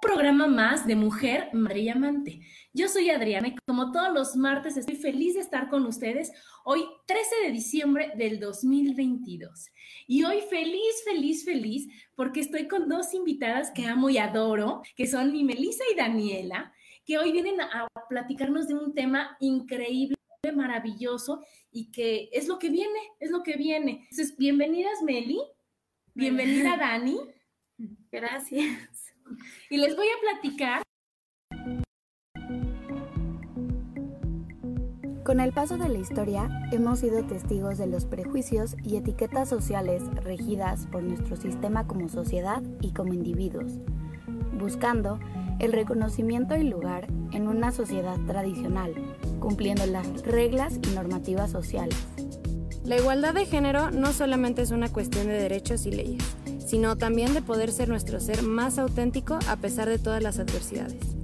Programa más de Mujer, Madre y Amante. Yo soy Adriana y como todos los martes estoy feliz de estar con ustedes hoy 13 de diciembre del 2022. Y hoy feliz, feliz, feliz porque estoy con dos invitadas que amo y adoro, que son mi Melissa y Daniela, que hoy vienen a platicarnos de un tema increíble maravilloso y que es lo que viene, es lo que viene. Entonces, bienvenidas Meli, bienvenida Dani. Gracias. Y les voy a platicar. Con el paso de la historia, hemos sido testigos de los prejuicios y etiquetas sociales regidas por nuestro sistema como sociedad y como individuos, buscando el reconocimiento y lugar en una sociedad tradicional, cumpliendo las reglas y normativas sociales. La igualdad de género no solamente es una cuestión de derechos y leyes, sino también de poder ser nuestro ser más auténtico a pesar de todas las adversidades,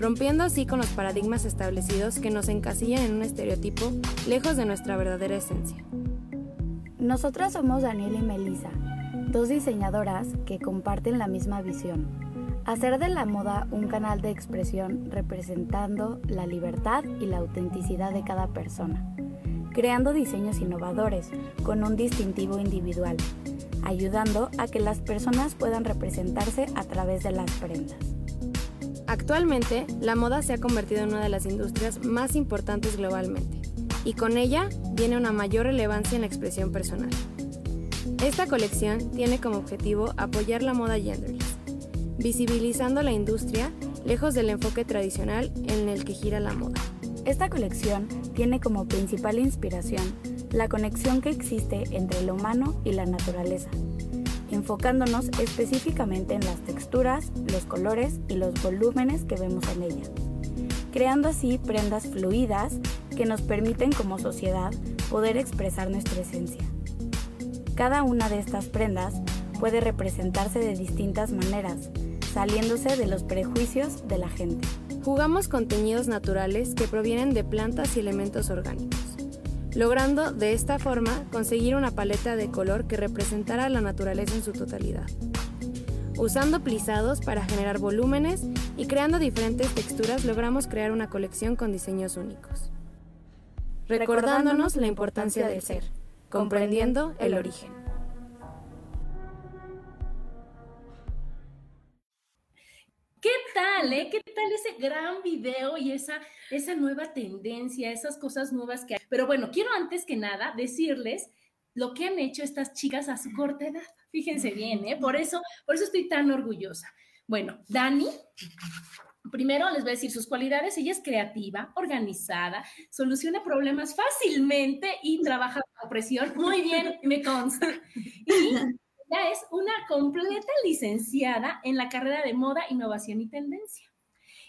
rompiendo así con los paradigmas establecidos que nos encasillan en un estereotipo lejos de nuestra verdadera esencia. Nosotras somos Daniel y Melissa, dos diseñadoras que comparten la misma visión, hacer de la moda un canal de expresión representando la libertad y la autenticidad de cada persona, creando diseños innovadores con un distintivo individual ayudando a que las personas puedan representarse a través de las prendas. Actualmente, la moda se ha convertido en una de las industrias más importantes globalmente, y con ella viene una mayor relevancia en la expresión personal. Esta colección tiene como objetivo apoyar la moda genderless, visibilizando la industria lejos del enfoque tradicional en el que gira la moda. Esta colección tiene como principal inspiración la conexión que existe entre lo humano y la naturaleza, enfocándonos específicamente en las texturas, los colores y los volúmenes que vemos en ella, creando así prendas fluidas que nos permiten como sociedad poder expresar nuestra esencia. Cada una de estas prendas puede representarse de distintas maneras, saliéndose de los prejuicios de la gente. Jugamos con teñidos naturales que provienen de plantas y elementos orgánicos logrando de esta forma conseguir una paleta de color que representara la naturaleza en su totalidad. Usando plisados para generar volúmenes y creando diferentes texturas logramos crear una colección con diseños únicos. Recordándonos la importancia del ser, comprendiendo el origen. ¿Qué tal, eh? ¿Qué tal ese gran video y esa, esa nueva tendencia, esas cosas nuevas que hay? Pero bueno, quiero antes que nada decirles lo que han hecho estas chicas a su corta edad. Fíjense bien, ¿eh? Por eso, por eso estoy tan orgullosa. Bueno, Dani, primero les voy a decir sus cualidades. Ella es creativa, organizada, soluciona problemas fácilmente y trabaja con presión. Muy bien, me consta. Y ella es una completa licenciada en la carrera de moda, innovación y tendencia.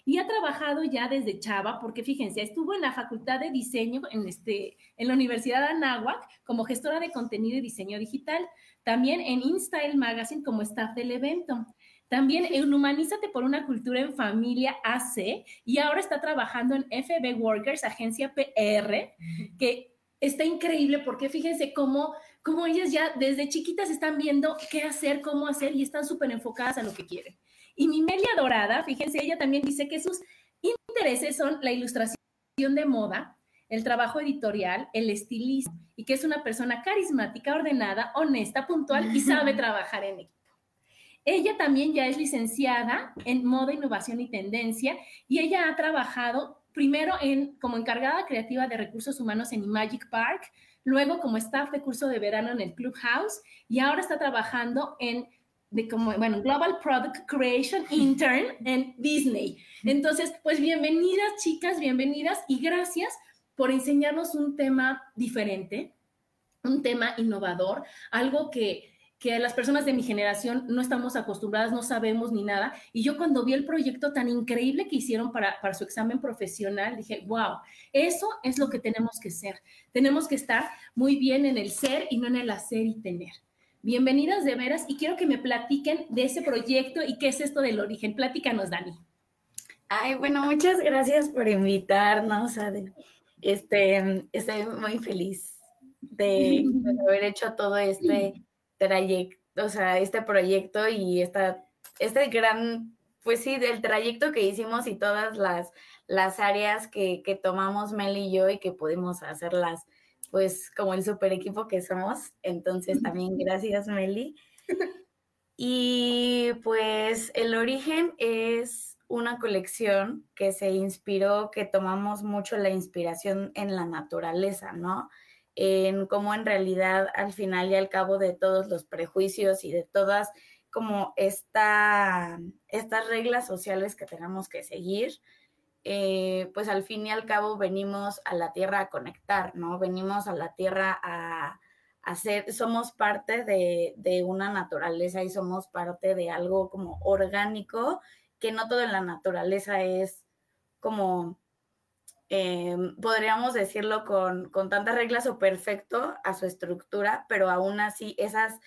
Y ha trabajado ya desde Chava, porque fíjense, estuvo en la Facultad de Diseño en, este, en la Universidad de Anáhuac como gestora de contenido y diseño digital. También en InStyle Magazine como staff del evento. También en Humanízate por una cultura en familia AC y ahora está trabajando en FB Workers, agencia PR, que está increíble porque fíjense cómo como ellas ya desde chiquitas están viendo qué hacer, cómo hacer y están súper enfocadas a lo que quieren. Y mi media dorada, fíjense, ella también dice que sus intereses son la ilustración de moda, el trabajo editorial, el estilismo, y que es una persona carismática, ordenada, honesta, puntual y sabe trabajar en equipo. Ella también ya es licenciada en moda, innovación y tendencia, y ella ha trabajado primero en, como encargada creativa de recursos humanos en Magic Park, luego como staff de curso de verano en el Clubhouse, y ahora está trabajando en de como, bueno, Global Product Creation Intern en Disney. Entonces, pues bienvenidas chicas, bienvenidas y gracias por enseñarnos un tema diferente, un tema innovador, algo que, que las personas de mi generación no estamos acostumbradas, no sabemos ni nada. Y yo cuando vi el proyecto tan increíble que hicieron para, para su examen profesional, dije, wow, eso es lo que tenemos que ser. Tenemos que estar muy bien en el ser y no en el hacer y tener. Bienvenidas de veras y quiero que me platiquen de ese proyecto y qué es esto del origen. Platícanos, Dani. Ay, bueno, muchas gracias por invitarnos. Este, estoy muy feliz de, haber hecho todo este trayecto, o sea, este proyecto y esta, este gran, pues sí, del trayecto que hicimos y todas las, las áreas que, que tomamos Mel y yo y que pudimos hacerlas pues como el super equipo que somos. Entonces también gracias Meli. Y pues el origen es una colección que se inspiró, que tomamos mucho la inspiración en la naturaleza, ¿no? En cómo en realidad al final y al cabo de todos los prejuicios y de todas como esta, estas reglas sociales que tenemos que seguir, eh, pues al fin y al cabo venimos a la tierra a conectar, ¿no? Venimos a la tierra a, hacer, somos parte de, una naturaleza y somos parte de algo como orgánico, que no todo en la naturaleza es como, eh, podríamos decirlo con, con tantas reglas o perfecto a su estructura, pero aún así esas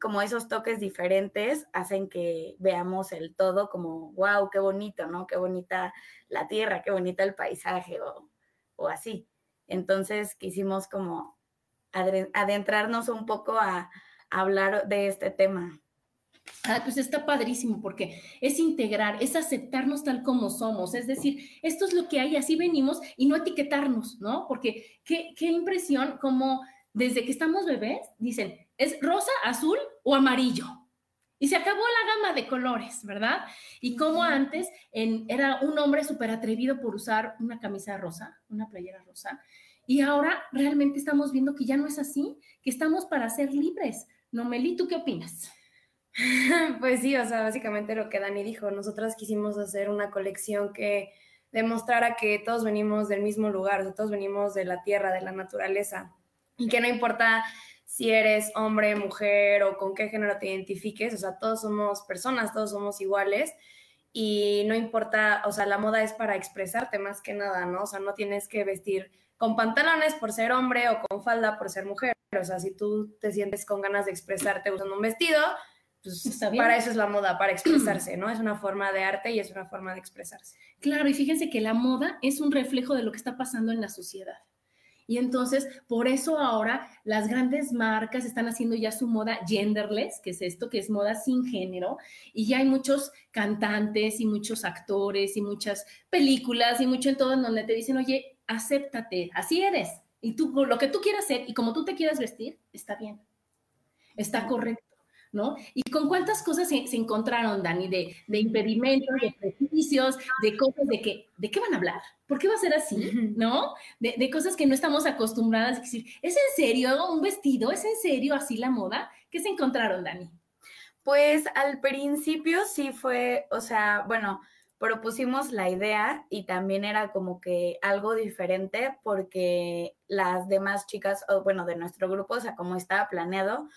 como esos toques diferentes hacen que veamos el todo como, wow, qué bonito, ¿no? Qué bonita la tierra, qué bonita el paisaje o, o así. Entonces quisimos como adentrarnos un poco a, hablar de este tema. Ah, pues está padrísimo porque es integrar, es aceptarnos tal como somos, es decir, esto es lo que hay, así venimos y no etiquetarnos, ¿no? Porque qué, qué impresión como desde que estamos bebés dicen, es rosa, azul o amarillo. Y se acabó la gama de colores, ¿verdad? Y como antes era un hombre súper atrevido por usar una camisa rosa, una playera rosa. Y ahora realmente estamos viendo que ya no es así, que estamos para ser libres. ¿No, Meli? ¿Tú qué opinas? Pues sí, o sea, básicamente lo que Dani dijo, nosotras quisimos hacer una colección que demostrara que todos venimos del mismo lugar, todos venimos de la tierra, de la naturaleza, y que no importa si eres hombre, mujer o con qué género te identifiques, o sea, todos somos personas, todos somos iguales y no importa, o sea, la moda es para expresarte más que nada, ¿no? O sea, no tienes que vestir con pantalones por ser hombre o con falda por ser mujer, o sea, si tú te sientes con ganas de expresarte usando un vestido, pues para eso es la moda, para expresarse, ¿no? Es una forma de arte y es una forma de expresarse. Claro, y fíjense que la moda es un reflejo de lo que está pasando en la sociedad. Y entonces, por eso ahora las grandes marcas están haciendo ya su moda genderless, que es esto, que es moda sin género, y ya hay muchos cantantes y muchos actores y muchas películas y mucho en todo en donde te dicen, oye, acéptate, así eres, y tú, lo que tú quieras ser y como tú te quieras vestir, está bien, está correcto. ¿No? ¿Y con cuántas cosas se, encontraron, Dani, de, de, impedimentos, de prejuicios, de cosas de que, ¿de qué van a hablar? ¿Por qué va a ser así? ¿No? De, cosas que no estamos acostumbradas a decir, ¿es en serio un vestido? ¿Es en serio así la moda? ¿Qué se encontraron, Dani? Pues al principio sí fue, o sea, bueno, propusimos la idea y también era como que algo diferente porque las demás chicas, o bueno, de nuestro grupo, o sea, como estaba planeado,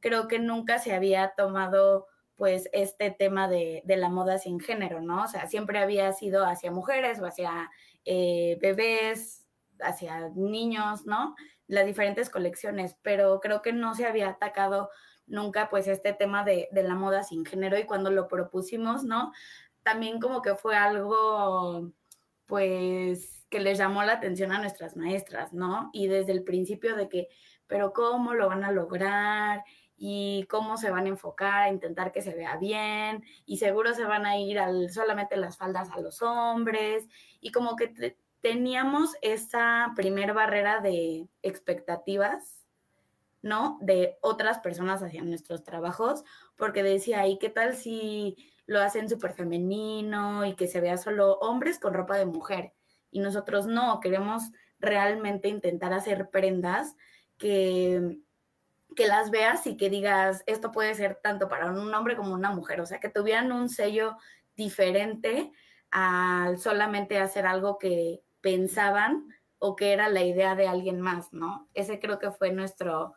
creo que nunca se había tomado pues este tema de, la moda sin género, ¿no? O sea, siempre había sido hacia mujeres o hacia eh, bebés, hacia niños, ¿no? Las diferentes colecciones, pero creo que no se había atacado nunca pues este tema de, de la moda sin género y cuando lo propusimos, ¿no? También como que fue algo pues que les llamó la atención a nuestras maestras, ¿no? Y desde el principio de que, pero ¿cómo lo van a lograr? Y cómo se van a enfocar a intentar que se vea bien y seguro se van a ir al, solamente las faldas a los hombres y como que teníamos esa primer barrera de expectativas, ¿no? De otras personas hacia nuestros trabajos, porque decía, ¿y qué tal si lo hacen súper femenino y que se vea solo hombres con ropa de mujer? Y nosotros no, queremos realmente intentar hacer prendas que que las veas y que digas, esto puede ser tanto para un hombre como una mujer, o sea, que tuvieran un sello diferente al solamente hacer algo que pensaban o que era la idea de alguien más, ¿no? Ese creo que fue nuestro,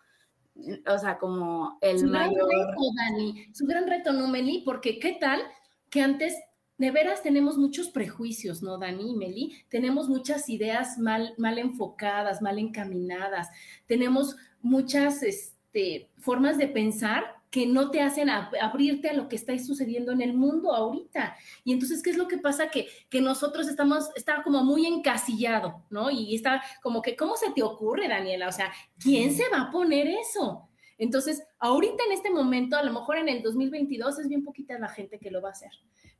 o sea, como el su mayor... Gran reto, Dani, su gran reto, ¿no, Meli? Porque qué tal que antes de veras tenemos muchos prejuicios, ¿no, Dani y Meli? Tenemos muchas ideas mal, mal enfocadas, mal encaminadas, tenemos muchas... Este, este, formas de pensar que no te hacen abrirte a lo que está sucediendo en el mundo ahorita. Y entonces, ¿qué es lo que pasa? Que, que nosotros estamos, está como muy encasillado, ¿no? Y está como que, ¿cómo se te ocurre, Daniela? O sea, ¿quién se va a poner eso? Entonces, ahorita en este momento, a lo mejor en el 2022 es bien poquita la gente que lo va a hacer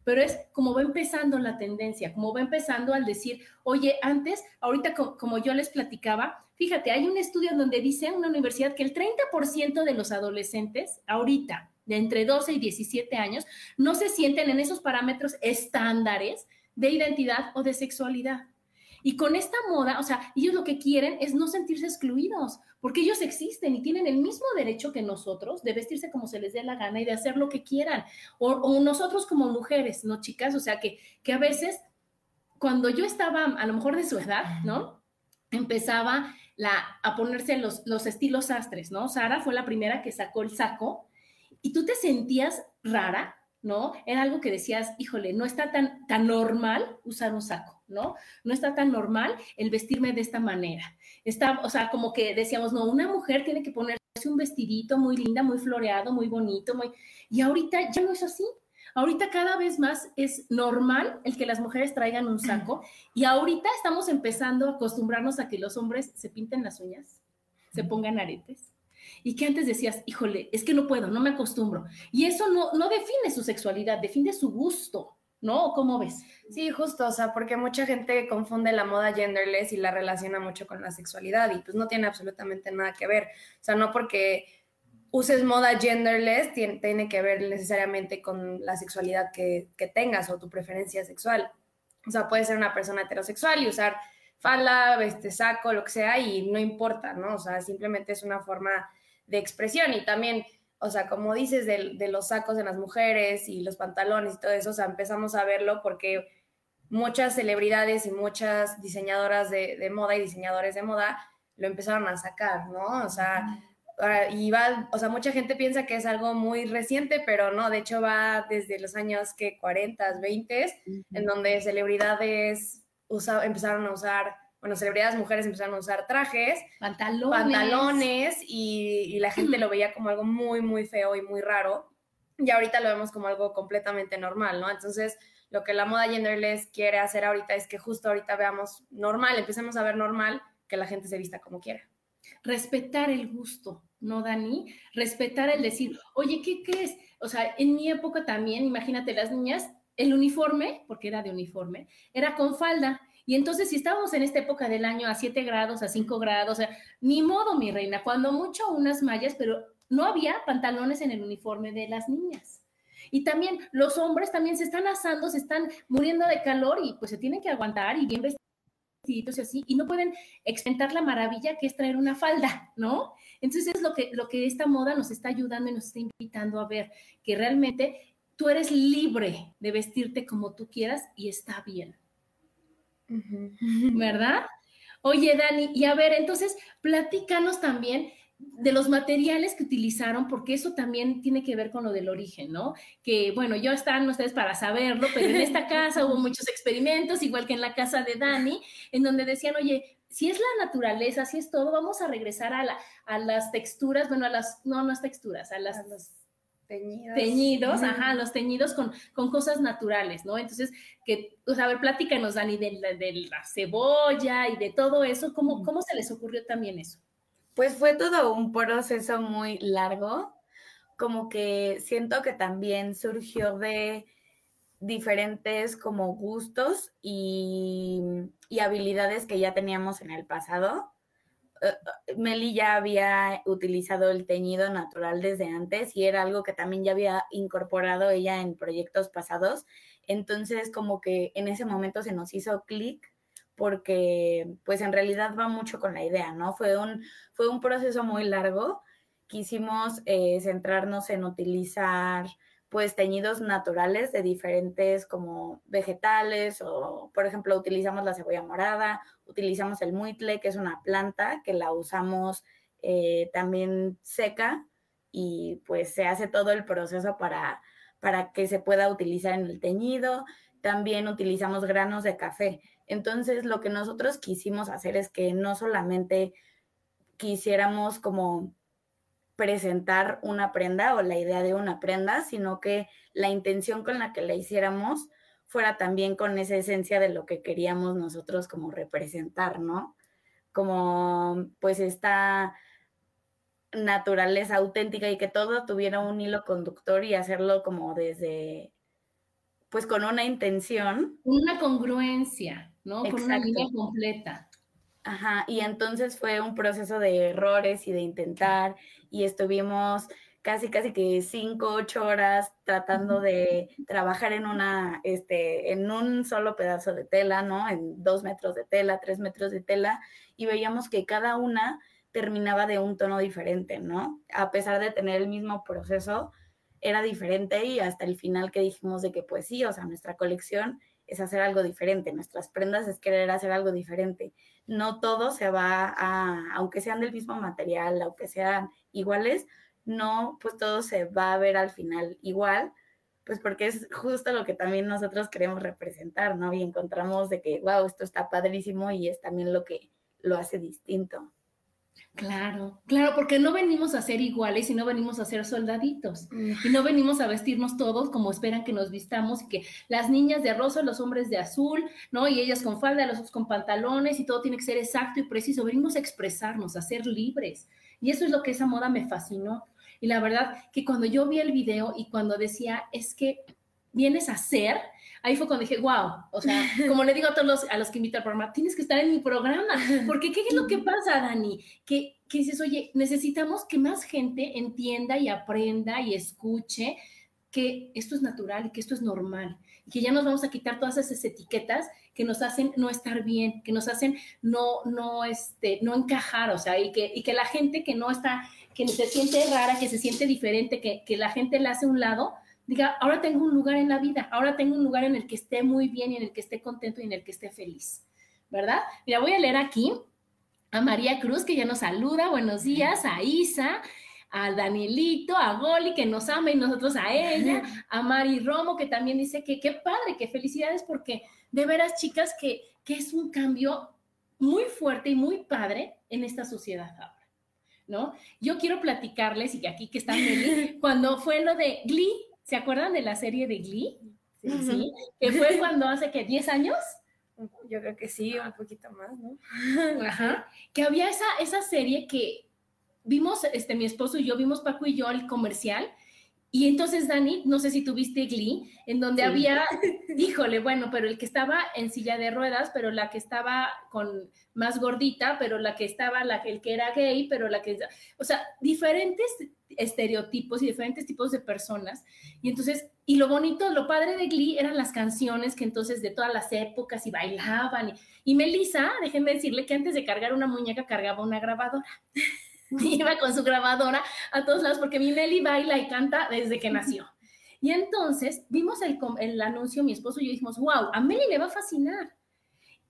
pero es como va empezando la tendencia, como va empezando al decir, oye, antes, ahorita como, yo les platicaba, fíjate, hay un estudio donde dice una universidad que el 30% de los adolescentes ahorita, de entre 12 y 17 años, no se sienten en esos parámetros estándares de identidad o de sexualidad. Y con esta moda, o sea, ellos lo que quieren es no sentirse excluidos, porque ellos existen y tienen el mismo derecho que nosotros de vestirse como se les dé la gana y de hacer lo que quieran. O, nosotros como mujeres, ¿no, chicas? O sea, que, que a veces, cuando yo estaba a lo mejor de su edad, ¿no? Empezaba la, a ponerse los, los estilos sastres, ¿no? Sara fue la primera que sacó el saco y tú te sentías rara, ¿no? Era algo que decías, híjole, no está tan, tan normal usar un saco. ¿No? No está tan normal el vestirme de esta manera. Está, o sea, como que decíamos, no, una mujer tiene que ponerse un vestidito muy linda, muy floreado, muy bonito, muy... Y ahorita ya no es así. Ahorita cada vez más es normal el que las mujeres traigan un saco y ahorita estamos empezando a acostumbrarnos a que los hombres se pinten las uñas, se pongan aretes y que antes decías, híjole, es que no puedo, no me acostumbro. Y eso no, no define su sexualidad, define su gusto. ¿No? ¿Cómo ves? Sí, justo, o sea, porque mucha gente confunde la moda genderless y la relaciona mucho con la sexualidad y pues no tiene absolutamente nada que ver. O sea, no porque uses moda genderless tiene, que ver necesariamente con la sexualidad que, tengas o tu preferencia sexual. O sea, puedes ser una persona heterosexual y usar falda, este saco, lo que sea, y no importa, ¿no? O sea, simplemente es una forma de expresión y también o sea, como dices de, los sacos en las mujeres y los pantalones y todo eso, o sea, empezamos a verlo porque muchas celebridades y muchas diseñadoras de, moda y diseñadores de moda lo empezaron a sacar, ¿no? O sea, ah, y va, o sea, mucha gente piensa que es algo muy reciente, pero no, de hecho va desde los años que 40, 20, en donde celebridades empezaron a usar bueno, celebridades mujeres empezaron a usar trajes, pantalones, pantalones y, la gente lo veía como algo muy, muy feo y muy raro. Y ahorita lo vemos como algo completamente normal, ¿no? Entonces, lo que la moda genderless quiere hacer ahorita es que justo ahorita veamos normal, empecemos a ver normal que la gente se vista como quiera. Respetar el gusto, ¿no, Dani? Respetar el decir, oye, ¿qué crees? O sea, en mi época también, imagínate, las niñas, el uniforme, porque era de uniforme, era con falda y entonces, si estábamos en esta época del año a 7 grados, a 5 grados, o sea, ni modo, mi reina, cuando mucho unas mallas, pero no había pantalones en el uniforme de las niñas. Y también los hombres también se están asando, se están muriendo de calor y pues se tienen que aguantar y bien vestiditos y así, y no pueden experimentar la maravilla que es traer una falda, ¿no? Entonces es lo que, lo que esta moda nos está ayudando y nos está invitando a ver, que realmente tú eres libre de vestirte como tú quieras y está bien. ¿Verdad? Oye, Dani, y a ver, entonces, platícanos también de los materiales que utilizaron, porque eso también tiene que ver con lo del origen, ¿no? Que, bueno, yo están ustedes para saberlo, pero en esta casa hubo muchos experimentos, igual que en la casa de Dani, en donde decían, oye, si es la naturaleza, si es todo, vamos a regresar a, la, a las texturas, bueno, a las, no, no las texturas, a las... A Teñidos. Teñidos, ajá, los teñidos con, con, cosas naturales, ¿no? Entonces, que, pues, a ver, platícanos, Dani, de la, de la cebolla y de todo eso, ¿cómo, ¿cómo se les ocurrió también eso? Pues fue todo un proceso muy largo, como que siento que también surgió de diferentes como gustos y, y habilidades que ya teníamos en el pasado. Uh, Meli ya había utilizado el teñido natural desde antes y era algo que también ya había incorporado ella en proyectos pasados. Entonces, como que en ese momento se nos hizo clic porque pues en realidad va mucho con la idea, ¿no? Fue un, fue un proceso muy largo. Quisimos eh, centrarnos en utilizar pues teñidos naturales de diferentes como vegetales o por ejemplo utilizamos la cebolla morada, utilizamos el muitle que es una planta que la usamos eh, también seca y pues se hace todo el proceso para, para que se pueda utilizar en el teñido. También utilizamos granos de café. Entonces, lo que nosotros quisimos hacer es que no solamente quisiéramos como presentar una prenda o la idea de una prenda, sino que la intención con la que la hiciéramos fuera también con esa esencia de lo que queríamos nosotros como representar, ¿no? Como pues esta naturaleza auténtica y que todo tuviera un hilo conductor y hacerlo como desde, pues con una intención. Una congruencia. ¿no? Con una línea completa. Ajá, y entonces fue un proceso de errores y de intentar, y estuvimos casi, casi que cinco, ocho horas tratando de trabajar en una, este, en un solo pedazo de tela, ¿no? En dos metros de tela, tres metros de tela, y veíamos que cada una terminaba de un tono diferente, ¿no? A pesar de tener el mismo proceso, era diferente y hasta el final que dijimos de que pues sí, o sea, nuestra colección es hacer algo diferente, nuestras prendas es querer hacer algo diferente. No todo se va a, aunque sean del mismo material, aunque sean iguales, no, pues todo se va a ver al final igual, pues porque es justo lo que también nosotros queremos representar, ¿no? Y encontramos de que, wow, esto está padrísimo y es también lo que lo hace distinto. Claro, claro, porque no venimos a ser iguales y no venimos a ser soldaditos y no venimos a vestirnos todos como esperan que nos vistamos y que las niñas de rosa, los hombres de azul, ¿no? Y ellas con falda, los otros con pantalones y todo tiene que ser exacto y preciso. Venimos a expresarnos, a ser libres. Y eso es lo que esa moda me fascinó. Y la verdad que cuando yo vi el video y cuando decía, es que vienes a ser, ahí fue cuando dije, wow, o sea, como le digo a todos los, a los que invito al programa, tienes que estar en mi programa, porque ¿qué es lo que pasa, Dani? Que, que dices, oye, necesitamos que más gente entienda y aprenda y escuche que esto es natural y que esto es normal, y que ya nos vamos a quitar todas esas etiquetas que nos hacen no estar bien, que nos hacen no, no, este, no encajar, o sea, y que, y que la gente que no está, que se siente rara, que se siente diferente, que, que la gente la hace a un lado, diga, ahora tengo un lugar en la vida, ahora tengo un lugar en el que esté muy bien y en el que esté contento y en el que esté feliz, ¿verdad? Mira, voy a leer aquí a María Cruz, que ya nos saluda, buenos días, a Isa, a Danielito, a Goli, que nos ama y nosotros a ella, a Mari Romo, que también dice que qué padre, que felicidades, porque de veras, chicas, que, que es un cambio muy fuerte y muy padre en esta sociedad ahora. ¿No? Yo quiero platicarles, y aquí que están cuando fue lo de Glee, ¿Se acuerdan de la serie de Glee? Sí, Que fue cuando hace que 10 años. Yo creo que sí, un poquito más, ¿no? Ajá. Que había esa, esa serie que vimos, este, mi esposo y yo, vimos Paco y yo el comercial y entonces, Dani, no sé si tuviste Glee, en donde había, híjole, bueno, pero el que estaba en silla de ruedas, pero la que estaba con más gordita, pero la que estaba, la, el que era gay, pero la que, o sea, diferentes estereotipos y diferentes tipos de personas. Y entonces, y lo bonito, lo padre de Glee eran las canciones que entonces de todas las épocas y bailaban. Y, y Melissa, déjenme decirle que antes de cargar una muñeca cargaba una grabadora. iba con su grabadora a todos lados porque mi Meli baila y canta desde que nació. Y entonces vimos el, el anuncio, mi esposo y yo dijimos, wow, a Meli le va a fascinar.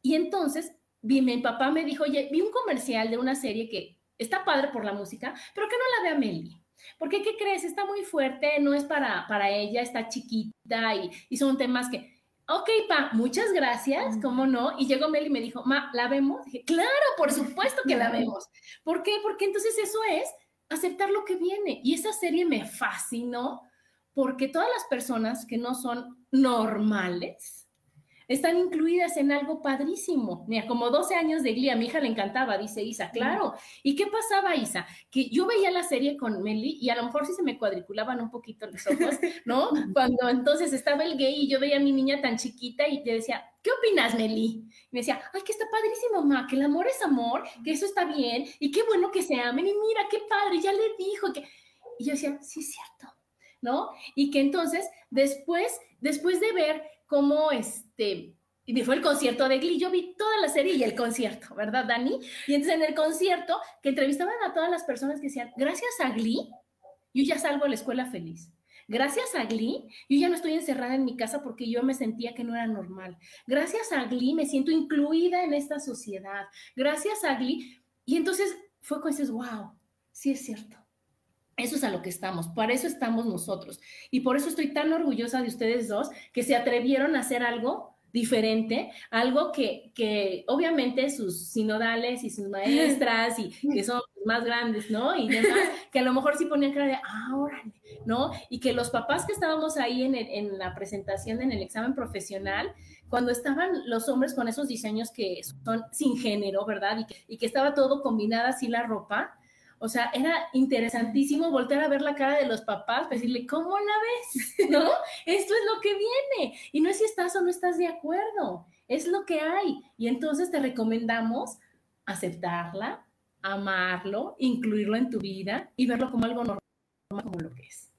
Y entonces vi, mi papá me dijo, oye, vi un comercial de una serie que está padre por la música, pero que no la vea Meli. Porque, ¿qué crees? Está muy fuerte, no es para, para ella, está chiquita y, y son temas que ok, pa, muchas gracias, ¿cómo no? Y llegó Mel y me dijo, ma, ¿la vemos? Dije, claro, por supuesto que la vemos. ¿Por qué? Porque entonces eso es aceptar lo que viene. Y esa serie me fascinó porque todas las personas que no son normales, están incluidas en algo padrísimo. Mira, como 12 años de Glee, a mi hija le encantaba, dice Isa, claro. ¿Y qué pasaba, Isa? Que yo veía la serie con Meli y a lo mejor sí se me cuadriculaban un poquito los ojos, ¿no? Cuando entonces estaba el gay y yo veía a mi niña tan chiquita y te decía, ¿qué opinas, Meli? Y me decía, ay, que está padrísimo, ma, que el amor es amor, que eso está bien y qué bueno que se amen y mira, qué padre, ya le dijo que... Y yo decía, sí, es cierto, ¿no? Y que entonces, después, después de ver cómo este, y fue el concierto de Glee, yo vi toda la serie y el concierto, ¿verdad, Dani? Y entonces en el concierto, que entrevistaban a todas las personas que decían, gracias a Glee, yo ya salgo a la escuela feliz. Gracias a Glee, yo ya no estoy encerrada en mi casa porque yo me sentía que no era normal. Gracias a Glee me siento incluida en esta sociedad. Gracias a Glee. Y entonces fue cuando dices, wow, sí es cierto. Eso es a lo que estamos, para eso estamos nosotros. Y por eso estoy tan orgullosa de ustedes dos que se atrevieron a hacer algo diferente, algo que, que obviamente sus sinodales y sus maestras y que son más grandes, ¿no? Y demás, que a lo mejor sí ponían cara de, ah, órale, ¿no? Y que los papás que estábamos ahí en, en la presentación, en el examen profesional, cuando estaban los hombres con esos diseños que son sin género, ¿verdad? Y que, y que estaba todo combinada así la ropa, o sea, era interesantísimo voltear a ver la cara de los papás, decirle, ¿cómo la ves? ¿No? Esto es lo que viene. Y no es si estás o no estás de acuerdo, es lo que hay. Y entonces te recomendamos aceptarla, amarlo, incluirlo en tu vida y verlo como algo normal, como lo que es.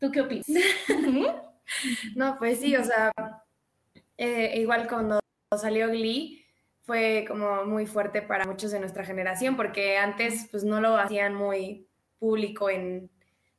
¿Tú qué opinas? no, pues sí, o sea, eh, igual cuando salió Glee, fue como muy fuerte para muchos de nuestra generación, porque antes pues no lo hacían muy público en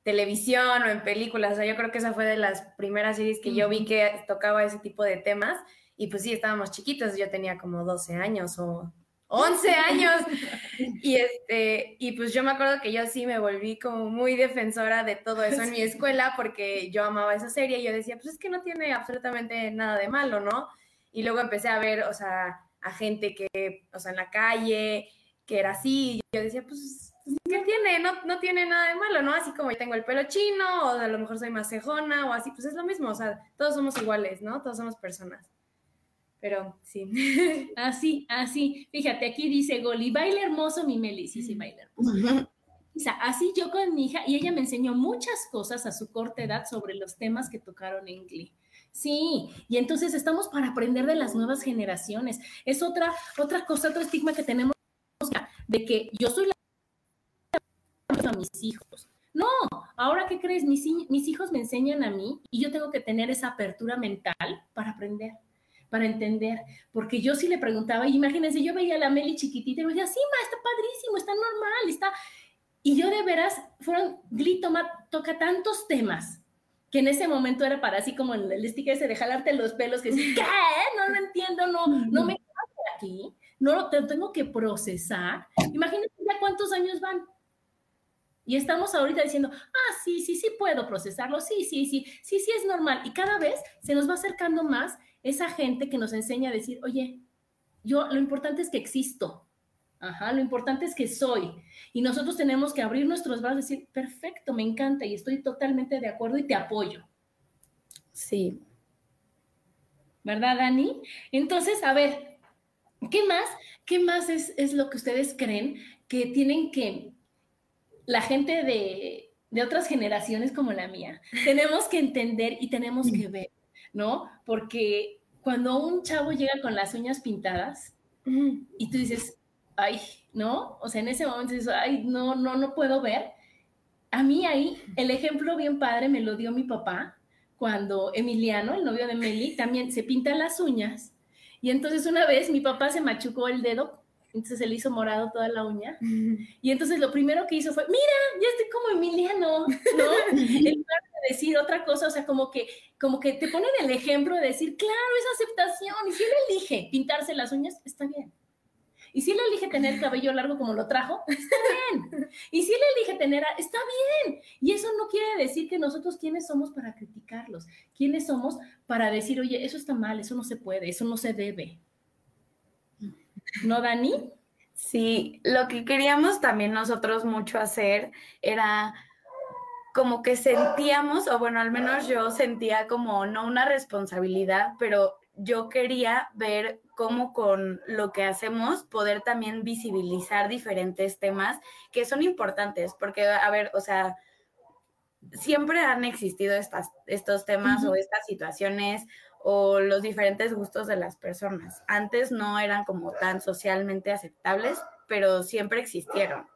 televisión o en películas. O sea, yo creo que esa fue de las primeras series que yo vi que tocaba ese tipo de temas. Y pues sí, estábamos chiquitos, yo tenía como 12 años o 11 años. Y, este, y pues yo me acuerdo que yo sí me volví como muy defensora de todo eso en mi escuela porque yo amaba esa serie y yo decía, pues es que no tiene absolutamente nada de malo, ¿no? Y luego empecé a ver, o sea, a gente que, o sea, en la calle, que era así, yo decía, pues, ¿qué tiene? No, no tiene nada de malo, ¿no? Así como yo tengo el pelo chino, o a lo mejor soy más cejona, o así, pues es lo mismo, o sea, todos somos iguales, ¿no? Todos somos personas. Pero sí. Así, así. Fíjate, aquí dice Goli, baila hermoso mi Meli. Sí, sí, baila hermoso. O sea, así yo con mi hija, y ella me enseñó muchas cosas a su corta edad sobre los temas que tocaron en Glee. Sí, y entonces estamos para aprender de las nuevas generaciones. Es otra, otra cosa, otro estigma que tenemos de que yo soy la a mis hijos. No, ahora qué crees, mis, mis hijos me enseñan a mí y yo tengo que tener esa apertura mental para aprender, para entender, porque yo sí le preguntaba, imagínense, yo veía a la Meli chiquitita y me decía, sí, ma, está padrísimo, está normal, está... Y yo de veras, fueron, Glee toca tantos temas, que en ese momento era para así como el, sticker ese de jalarte los pelos, que decía, ¿qué? No lo entiendo, no, no me quedo aquí, no lo tengo que procesar. Imagínate ya cuántos años van. Y estamos ahorita diciendo, ah, sí, sí, sí puedo procesarlo, sí, sí, sí, sí, sí es normal. Y cada vez se nos va acercando más esa gente que nos enseña a decir, oye, yo lo importante es que existo, Ajá, lo importante es que soy. Y nosotros tenemos que abrir nuestros brazos y decir, perfecto, me encanta y estoy totalmente de acuerdo y te apoyo. Sí. ¿Verdad, Dani? Entonces, a ver, ¿qué más? ¿Qué más es, es lo que ustedes creen que tienen que, la gente de, de otras generaciones como la mía, tenemos que entender y tenemos que ver, ¿no? Porque cuando un chavo llega con las uñas pintadas y tú dices, ay, ¿no? O sea, en ese momento dices, ay, no, no, no puedo ver. A mí ahí, el ejemplo bien padre me lo dio mi papá cuando Emiliano, el novio de Meli, también se pinta las uñas. Y entonces una vez mi papá se machucó el dedo, entonces se le hizo morado toda la uña. Y entonces lo primero que hizo fue, mira, ya estoy como Emiliano, ¿no? en lugar de decir otra cosa, o sea, como que, como que te ponen el ejemplo de decir, claro, es aceptación. Y si él elige pintarse las uñas, está bien. Y si él elige tener cabello largo como lo trajo, está bien. Y si él elige tener, está bien. Y eso no quiere decir que nosotros quiénes somos para criticarlos, quiénes somos para decir, oye, eso está mal, eso no se puede, eso no se debe. ¿No, Dani? Sí, lo que queríamos también nosotros mucho hacer era como que sentíamos, o bueno, al menos yo sentía como no una responsabilidad, pero yo quería ver cómo con lo que hacemos poder también visibilizar diferentes temas que son importantes, porque, a ver, o sea, siempre han existido estas, estos temas o estas situaciones o los diferentes gustos de las personas. Antes no eran como tan socialmente aceptables, pero siempre existieron.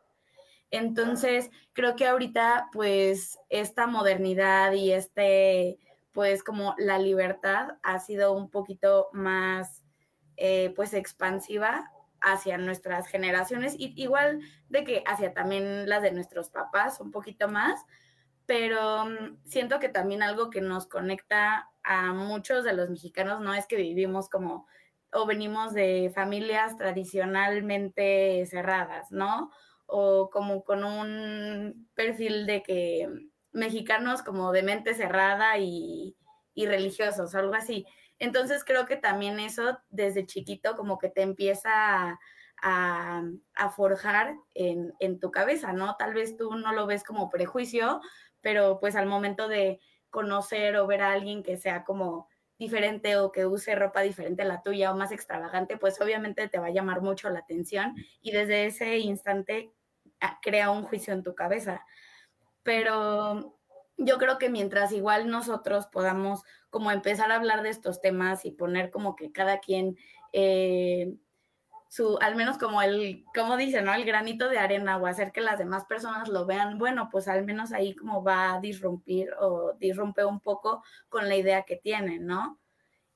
Entonces, creo que ahorita, pues, esta modernidad y este pues como la libertad ha sido un poquito más, eh, pues expansiva hacia nuestras generaciones, y igual de que hacia también las de nuestros papás, un poquito más, pero mm, siento que también algo que nos conecta a muchos de los mexicanos no es que vivimos como o venimos de familias tradicionalmente cerradas, ¿no? O como con un perfil de que mexicanos como de mente cerrada y, religiosos, algo así. Entonces creo que también eso desde chiquito como que te empieza a, forjar en, en, tu cabeza, ¿no? Tal vez tú no lo ves como prejuicio, pero pues al momento de conocer o ver a alguien que sea como diferente o que use ropa diferente a la tuya o más extravagante, pues obviamente te va a llamar mucho la atención y desde ese instante ah, crea un juicio en tu cabeza pero yo creo que mientras igual nosotros podamos como empezar a hablar de estos temas y poner como que cada quien eh, su, al menos como el, como dice, ¿no? El granito de arena o hacer que las demás personas lo vean, bueno, pues al menos ahí como va a disrumpir o disrumpe un poco con la idea que tienen, ¿no?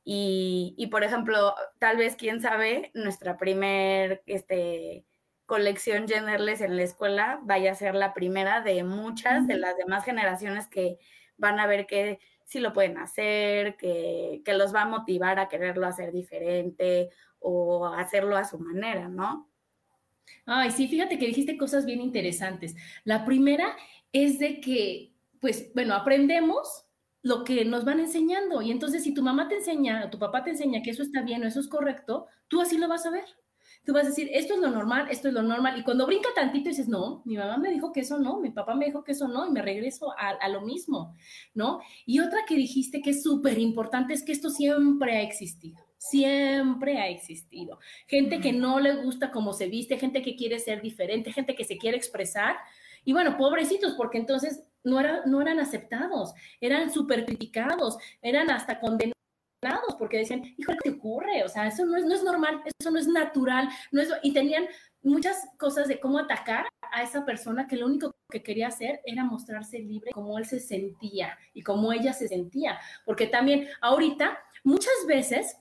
Y, y por ejemplo, tal vez, quién sabe, nuestra primer, este, colección Genderless en la escuela vaya a ser la primera de muchas de las demás generaciones que van a ver que sí lo pueden hacer, que, que los va a motivar a quererlo hacer diferente o hacerlo a su manera, ¿no? Ay, sí, fíjate que dijiste cosas bien interesantes. La primera es de que, pues, bueno, aprendemos lo que nos van enseñando. Y entonces, si tu mamá te enseña, o tu papá te enseña que eso está bien o eso es correcto, tú así lo vas a ver tú vas a decir, esto es lo normal, esto es lo normal, y cuando brinca tantito dices, no, mi mamá me dijo que eso no, mi papá me dijo que eso no, y me regreso a, lo mismo, ¿no? Y otra que dijiste que es súper importante es que esto siempre ha existido siempre ha existido. Gente que no le gusta cómo se viste, gente que quiere ser diferente, gente que se quiere expresar. Y bueno, pobrecitos, porque entonces no, era, no eran aceptados, eran súper criticados, eran hasta condenados porque decían, híjole, ¿qué ocurre? O sea, eso no es, no es normal, eso no es natural, no es, y tenían muchas cosas de cómo atacar a esa persona que lo único que quería hacer era mostrarse libre como él se sentía y como ella se sentía, porque también ahorita muchas veces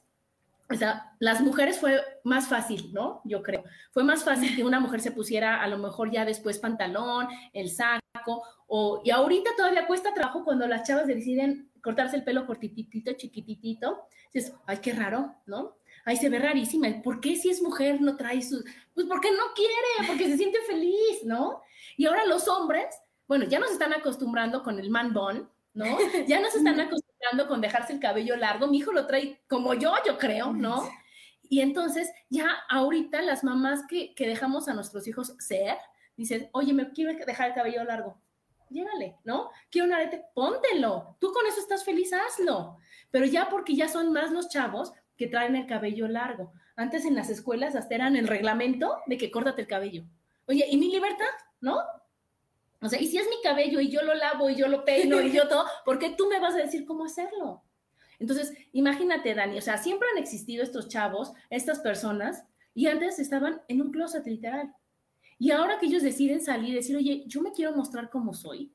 o sea, las mujeres fue más fácil, ¿no? Yo creo. Fue más fácil que una mujer se pusiera a lo mejor ya después pantalón, el saco, o, y ahorita todavía cuesta trabajo cuando las chavas deciden cortarse el pelo cortitito, chiquititito, dices, ay, qué raro, ¿no? Ay, se ve rarísima. ¿Por qué si es mujer no trae sus...? Pues porque no quiere, porque se siente feliz, ¿no? Y ahora los hombres, bueno, ya nos están acostumbrando con el man bun, ¿no? Ya nos están acostumbrando con dejarse el cabello largo. Mi hijo lo trae como yo, yo creo, ¿no? Y entonces ya ahorita las mamás que, que dejamos a nuestros hijos ser, dicen, oye, me quiero dejar el cabello largo llégale, ¿no? Quiero un arete, póntelo. Tú con eso estás feliz, hazlo. Pero ya porque ya son más los chavos que traen el cabello largo. Antes en las escuelas hasta eran el reglamento de que córtate el cabello. Oye, ¿y mi libertad? ¿No? O sea, y si es mi cabello y yo lo lavo y yo lo peino y yo todo, ¿por qué tú me vas a decir cómo hacerlo? Entonces, imagínate, Dani, o sea, siempre han existido estos chavos, estas personas, y antes estaban en un closet literal. Y ahora que ellos deciden salir decir, oye, yo me quiero mostrar como soy,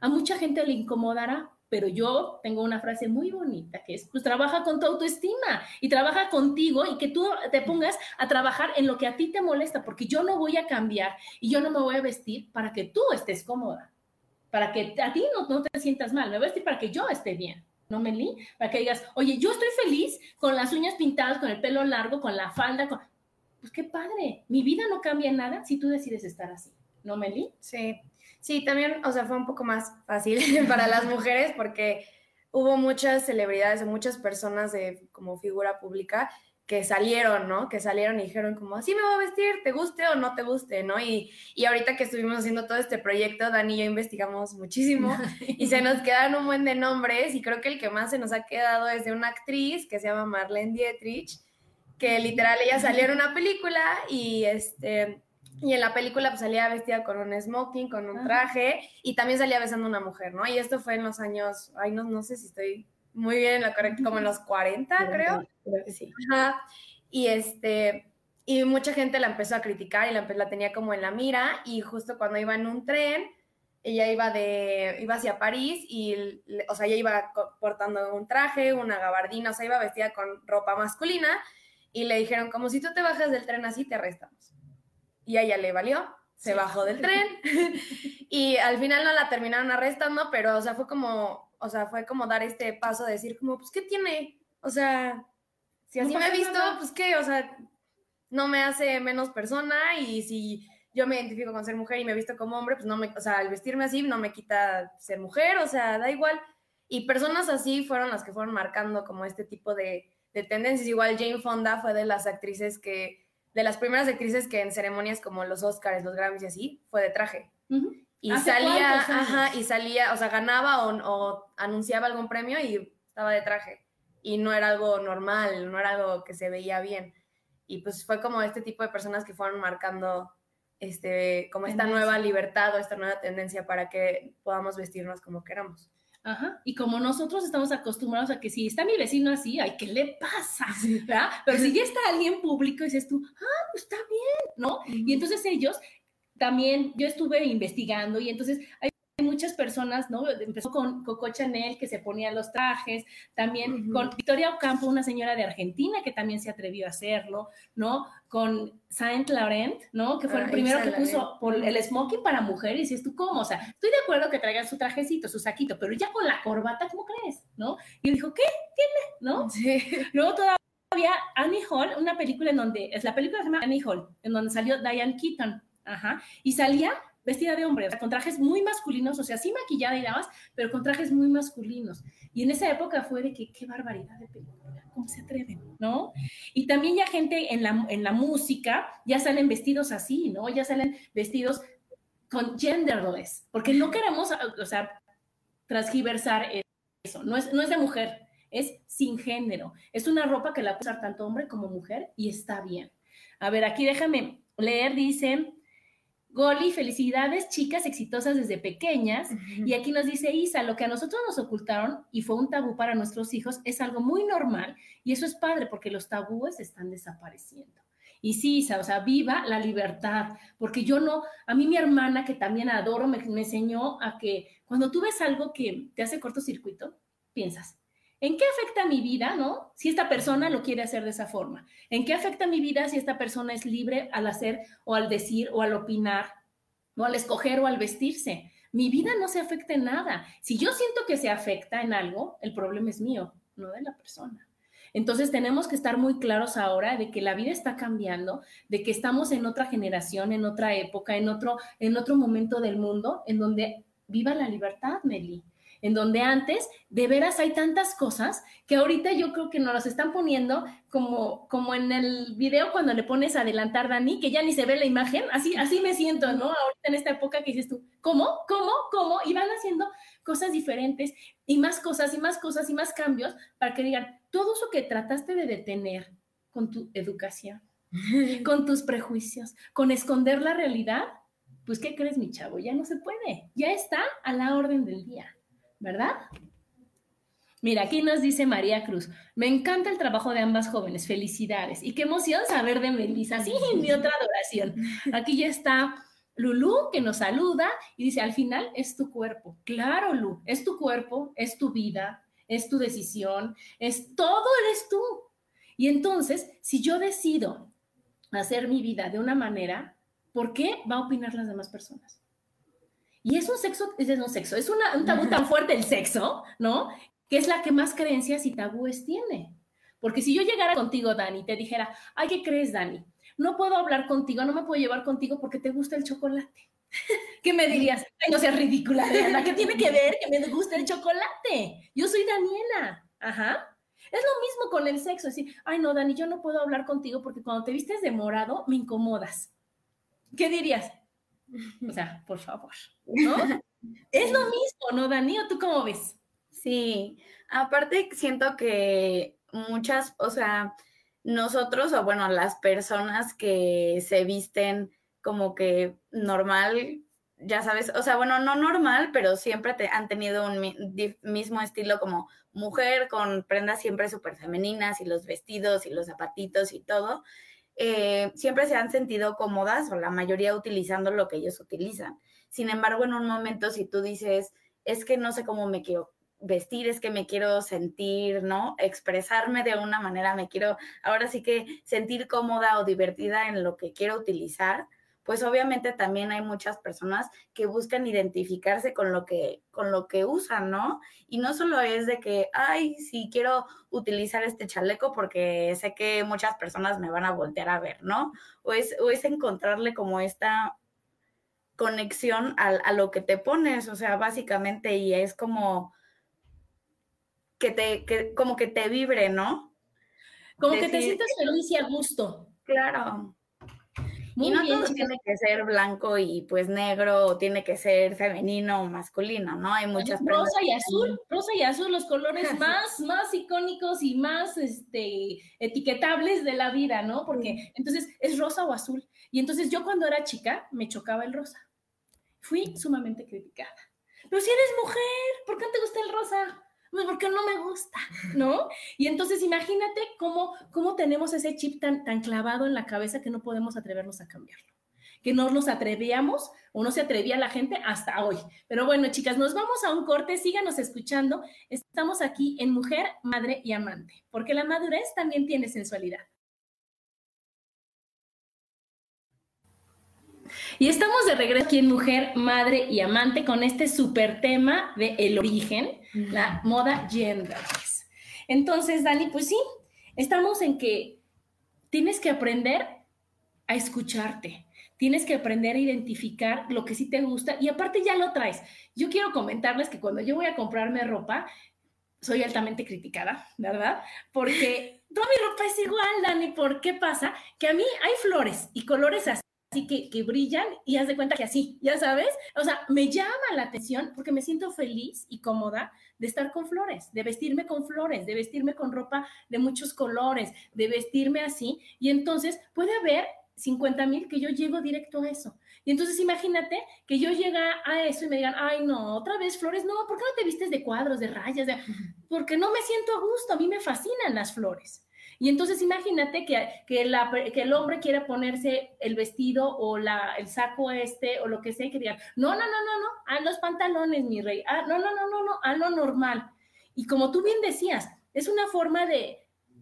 a mucha gente le incomodará, pero yo tengo una frase muy bonita que es, pues trabaja con tu autoestima y trabaja contigo y que tú te pongas a trabajar en lo que a ti te molesta, porque yo no voy a cambiar y yo no me voy a vestir para que tú estés cómoda, para que a ti no, no te sientas mal, me voy a vestir para que yo esté bien. ¿no, Meli? Para que digas, oye, yo estoy feliz con las uñas pintadas, con el pelo largo, con la falda, con pues qué padre, mi vida no cambia nada si tú decides estar así, ¿no, Meli? Sí, sí, también, o sea, fue un poco más fácil para las mujeres porque hubo muchas celebridades o muchas personas de como figura pública que salieron, ¿no? Que salieron y dijeron como, así me voy a vestir, te guste o no te guste, ¿no? Y, y ahorita que estuvimos haciendo todo este proyecto, Dani y yo investigamos muchísimo y se nos quedaron un buen de nombres y creo que el que más se nos ha quedado es de una actriz que se llama Marlene Dietrich, que literal ella salió en una película y este... Y en la película pues salía vestida con un smoking, con un traje y también salía besando a una mujer, ¿no? Y esto fue en los años, ay, no, no sé si estoy muy bien en lo correcto, como en los 40, creo. Creo que sí. Ajá. Y este, y mucha gente la empezó a criticar y la, la tenía como en la mira y justo cuando iba en un tren, ella iba de, iba hacia París y, o sea, ella iba portando un traje, una gabardina, o sea, iba vestida con ropa masculina y le dijeron como si tú te bajas del tren así, te arrestamos. Y a ella le valió, se bajó del tren y al final no la terminaron arrestando, pero, o sea, fue como, o sea, fue como dar este paso de decir como, pues, ¿qué tiene? O sea, si así No me he visto, nada. pues, ¿qué? O sea, no me hace menos persona y si yo me identifico con ser mujer y me he visto como hombre, pues no me, o sea, al vestirme así no me quita ser mujer, o sea, da igual. Y personas así fueron las que fueron marcando como este tipo de, de tendencias. Igual Jane Fonda fue de las actrices que, de las primeras actrices que en ceremonias como los Oscars, los Grammys y así, fue de traje. Ujú. Y ¿Hace salía, ajá, y salía, o sea, ganaba o, o anunciaba algún premio y estaba de traje. Y no era algo normal, no era algo que se veía bien. Y pues fue como este tipo de personas que fueron marcando este, como esta Tendencia. nueva libertad o esta nueva tendencia para que podamos vestirnos como queramos. Ajá. Y como nosotros estamos acostumbrados a que si está mi vecino así, ay, ¿qué le pasa? ¿verdad? Pero si ya está alguien público, dices tú, ah, pues está bien, ¿no? Y entonces ellos también, yo estuve investigando y entonces hay muchas personas, ¿no? Empezó con Coco Chanel que se ponía los trajes, también Ujú. con Victoria Ocampo, una señora de Argentina que también se atrevió a hacerlo, ¿no? Con Saint Laurent, ¿no? Que fue el Ah, primero Yves que puso por el smoking para mujer y dices tú, ¿cómo? O sea, estoy de acuerdo que traigan su trajecito, su saquito, pero ya con la corbata, ¿cómo crees? ¿No? Y él dijo, ¿qué? ¿Tiene? ¿No? Sí. Luego todavía Annie Hall, una película en donde, es la película que se llama Annie Hall, en donde salió Diane Keaton, ajá, y salía vestida de hombre, o sea, con trajes muy masculinos, o sea, sí maquillada y demás, pero con trajes muy masculinos. Y en esa época fue de que, qué barbaridad de película, ¿cómo se atreven? ¿No? Y también ya gente en la, en la música, ya salen vestidos así, ¿no? Ya salen vestidos con genderless, porque no queremos, o sea, transgiversar eso, no es, no es de mujer, es sin género. Es una ropa que la puede usar tanto hombre como mujer y está bien. A ver, aquí déjame leer, dice, Goli, felicidades, chicas exitosas desde pequeñas. Y aquí nos dice Isa, lo que a nosotros nos ocultaron y fue un tabú para nuestros hijos es algo muy normal y eso es padre porque los tabúes están desapareciendo. Y sí, Isa, o sea, viva la libertad, porque yo no, a mí mi hermana que también adoro me, me enseñó a que cuando tú ves algo que te hace cortocircuito, piensas, ¿en qué afecta mi vida, no? Si esta persona lo quiere hacer de esa forma. ¿En qué afecta mi vida si esta persona es libre al hacer o al decir o al opinar o al escoger o al vestirse? Mi vida no se afecta en nada. Si yo siento que se afecta en algo, el problema es mío, no de la persona. Entonces tenemos que estar muy claros ahora de que la vida está cambiando, de que estamos en otra generación, en otra época, en otro, en otro momento del mundo, en donde viva la libertad, Meli en donde antes de veras hay tantas cosas que ahorita yo creo que nos las están poniendo como, como en el video cuando le pones adelantar Dani, que ya ni se ve la imagen, así, así me siento, ¿no? Ahorita en esta época que dices tú, ¿cómo? ¿Cómo? ¿Cómo? Y van haciendo cosas diferentes y más cosas y más cosas y más cambios para que digan, todo eso que trataste de detener con tu educación, con tus prejuicios, con esconder la realidad, pues ¿qué crees mi chavo? Ya no se puede, ya está a la orden del día. ¿Verdad? Mira, aquí nos dice María Cruz, me encanta el trabajo de ambas jóvenes, felicidades. Y qué emoción saber de Melissa, sí, mi otra adoración. Aquí ya está Lulú que nos saluda y dice, al final es tu cuerpo. Claro, Lu, es tu cuerpo, es tu vida, es tu decisión, es todo eres tú. Y entonces, si yo decido hacer mi vida de una manera, ¿por qué va a opinar las demás personas? Y es un sexo, es un sexo, es una, un tabú tan fuerte el sexo, ¿no? Que es la que más creencias y tabúes tiene. Porque si yo llegara contigo, Dani, te dijera, ay, ¿qué crees, Dani? No puedo hablar contigo, no me puedo llevar contigo porque te gusta el chocolate. ¿Qué me dirías? Ay, no seas ridícula, Diana, ¿qué tiene que ver que me gusta el chocolate? Yo soy Daniela. Ajá. Es lo mismo con el sexo, decir, ay no, Dani, yo no puedo hablar contigo porque cuando te vistes de morado me incomodas. ¿Qué dirías? O sea, por favor, ¿no? es lo mismo, ¿no, Dani? ¿O tú cómo ves? Sí, aparte siento que muchas, o sea, nosotros o bueno, las personas que se visten como que normal, ya sabes, o sea, bueno, no normal, pero siempre te, han tenido un mismo estilo como mujer, con prendas siempre súper femeninas y los vestidos y los zapatitos y todo. Eh, siempre se han sentido cómodas o la mayoría utilizando lo que ellos utilizan. Sin embargo, en un momento si tú dices, es que no sé cómo me quiero vestir, es que me quiero sentir, ¿no? Expresarme de una manera, me quiero ahora sí que sentir cómoda o divertida en lo que quiero utilizar, pues obviamente también hay muchas personas que buscan identificarse con lo que, con lo que usan, ¿no? Y no solo es de que, ay, sí, quiero utilizar este chaleco porque sé que muchas personas me van a voltear a ver, ¿no? O es, o es encontrarle como esta conexión a, a lo que te pones, o sea, básicamente, y es como que te, que, como que te vibre, ¿no? Como que te sientas feliz y a gusto. Claro y no todo tiene que ser blanco y pues negro, o tiene que ser femenino o masculino, ¿no? Hay muchas Rosa y azul, rosa y azul, los colores más, más icónicos y más este, etiquetables de la vida, ¿no? Porque entonces es rosa o azul. Y entonces yo cuando era chica me chocaba el rosa. Fui sumamente criticada. Pero si eres mujer, ¿por qué no te gusta el rosa? Pues, porque no me gusta, ¿no? Y entonces imagínate cómo, cómo tenemos ese chip tan, tan clavado en la cabeza que no podemos atrevernos a cambiarlo, que no nos atrevíamos o no se atrevía la gente hasta hoy. Pero bueno, chicas, nos vamos a un corte, síganos escuchando. Estamos aquí en Mujer, Madre y Amante, porque la madurez también tiene sensualidad. Y estamos de regreso aquí en Mujer, Madre y Amante con este super tema de el origen, la moda gender. Entonces, Dani, pues sí, estamos en que tienes que aprender a escucharte, tienes que aprender a identificar lo que sí te gusta y aparte ya lo traes. Yo quiero comentarles que cuando yo voy a comprarme ropa, soy altamente criticada, ¿verdad? Porque toda mi ropa es igual, Dani. ¿Por qué pasa? Que a mí hay flores y colores así así que, que brillan y haz de cuenta que así, ya sabes, o sea, me llama la atención porque me siento feliz y cómoda de estar con flores, de vestirme con flores, de vestirme con ropa de muchos colores, de vestirme así. Y entonces puede haber 50 mil que yo llego directo a eso. Y entonces imagínate que yo llega a eso y me digan, ay, no, otra vez flores, no, ¿por qué no te vistes de cuadros, de rayas? Porque no me siento a gusto, a mí me fascinan las flores. Y entonces imagínate que, que, el hombre quiere ponerse el vestido o la, el saco este o lo que sea, que digan, no, no, no, no, no, a los pantalones, mi rey, ah, no, no, no, no, no, a lo normal. Y como tú bien decías, es una forma de,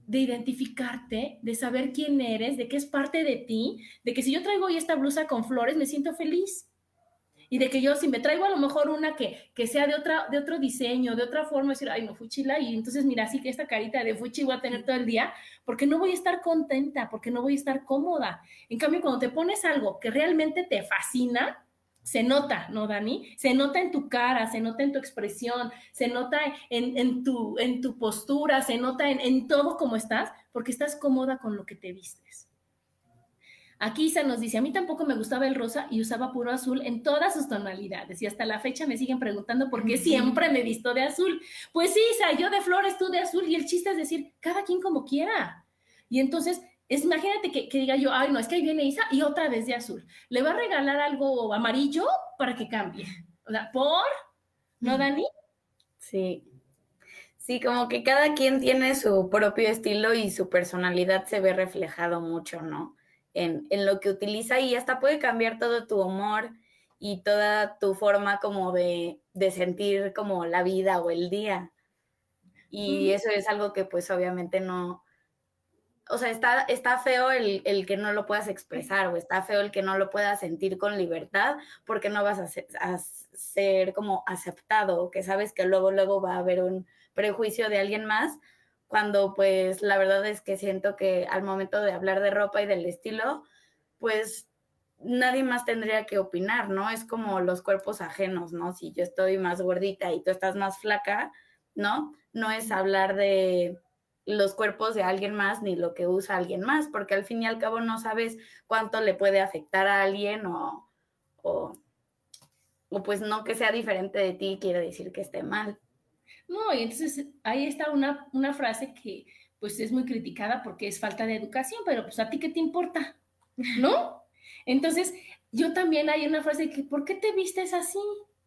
de identificarte, de saber quién eres, de que es parte de ti, de que si yo traigo hoy esta blusa con flores, me siento feliz y de que yo si me traigo a lo mejor una que, que sea de, otra, de otro diseño, de otra forma, decir, ay, no, fuchila, y entonces mira, así que esta carita de fuchi voy a tener todo el día, porque no voy a estar contenta, porque no voy a estar cómoda. En cambio, cuando te pones algo que realmente te fascina, se nota, ¿no, Dani? Se nota en tu cara, se nota en tu expresión, se nota en, en, tu, en tu postura, se nota en, en todo como estás, porque estás cómoda con lo que te vistes. Aquí Isa nos dice, a mí tampoco me gustaba el rosa y usaba puro azul en todas sus tonalidades y hasta la fecha me siguen preguntando por qué siempre me visto de azul. Pues sí, Isa, yo de flores, tú de azul y el chiste es decir, cada quien como quiera. Y entonces, es, imagínate que, diga yo, ay, no, es que ahí viene Isa y otra vez de azul. Le va a regalar algo amarillo para que cambie. O sea, ¿por? ¿No, Dani? Sí. Sí, como que cada quien tiene su propio estilo y su personalidad se ve reflejado mucho, ¿no? En, lo que utiliza y hasta puede cambiar todo tu humor y toda tu forma como de, sentir como la vida o el día. Y eso es algo que pues obviamente no, o sea, está, está feo el, el, que no lo puedas expresar o está feo el que no lo puedas sentir con libertad porque no vas a ser, a ser como aceptado que sabes que luego, luego va a haber un prejuicio de alguien más cuando pues la verdad es que siento que al momento de hablar de ropa y del estilo, pues nadie más tendría que opinar, ¿no? Es como los cuerpos ajenos, ¿no? Si yo estoy más gordita y tú estás más flaca, ¿no? No es hablar de, los cuerpos de alguien más ni lo que usa alguien más, porque al fin y al cabo no sabes cuánto le puede afectar a alguien o, o, o pues no que sea diferente de ti quiere decir que esté mal. No, y entonces ahí está una, una frase que pues es muy criticada porque es falta de educación, pero pues a ti qué te importa, ¿no? Entonces, yo también hay una frase que, ¿por qué te vistes así?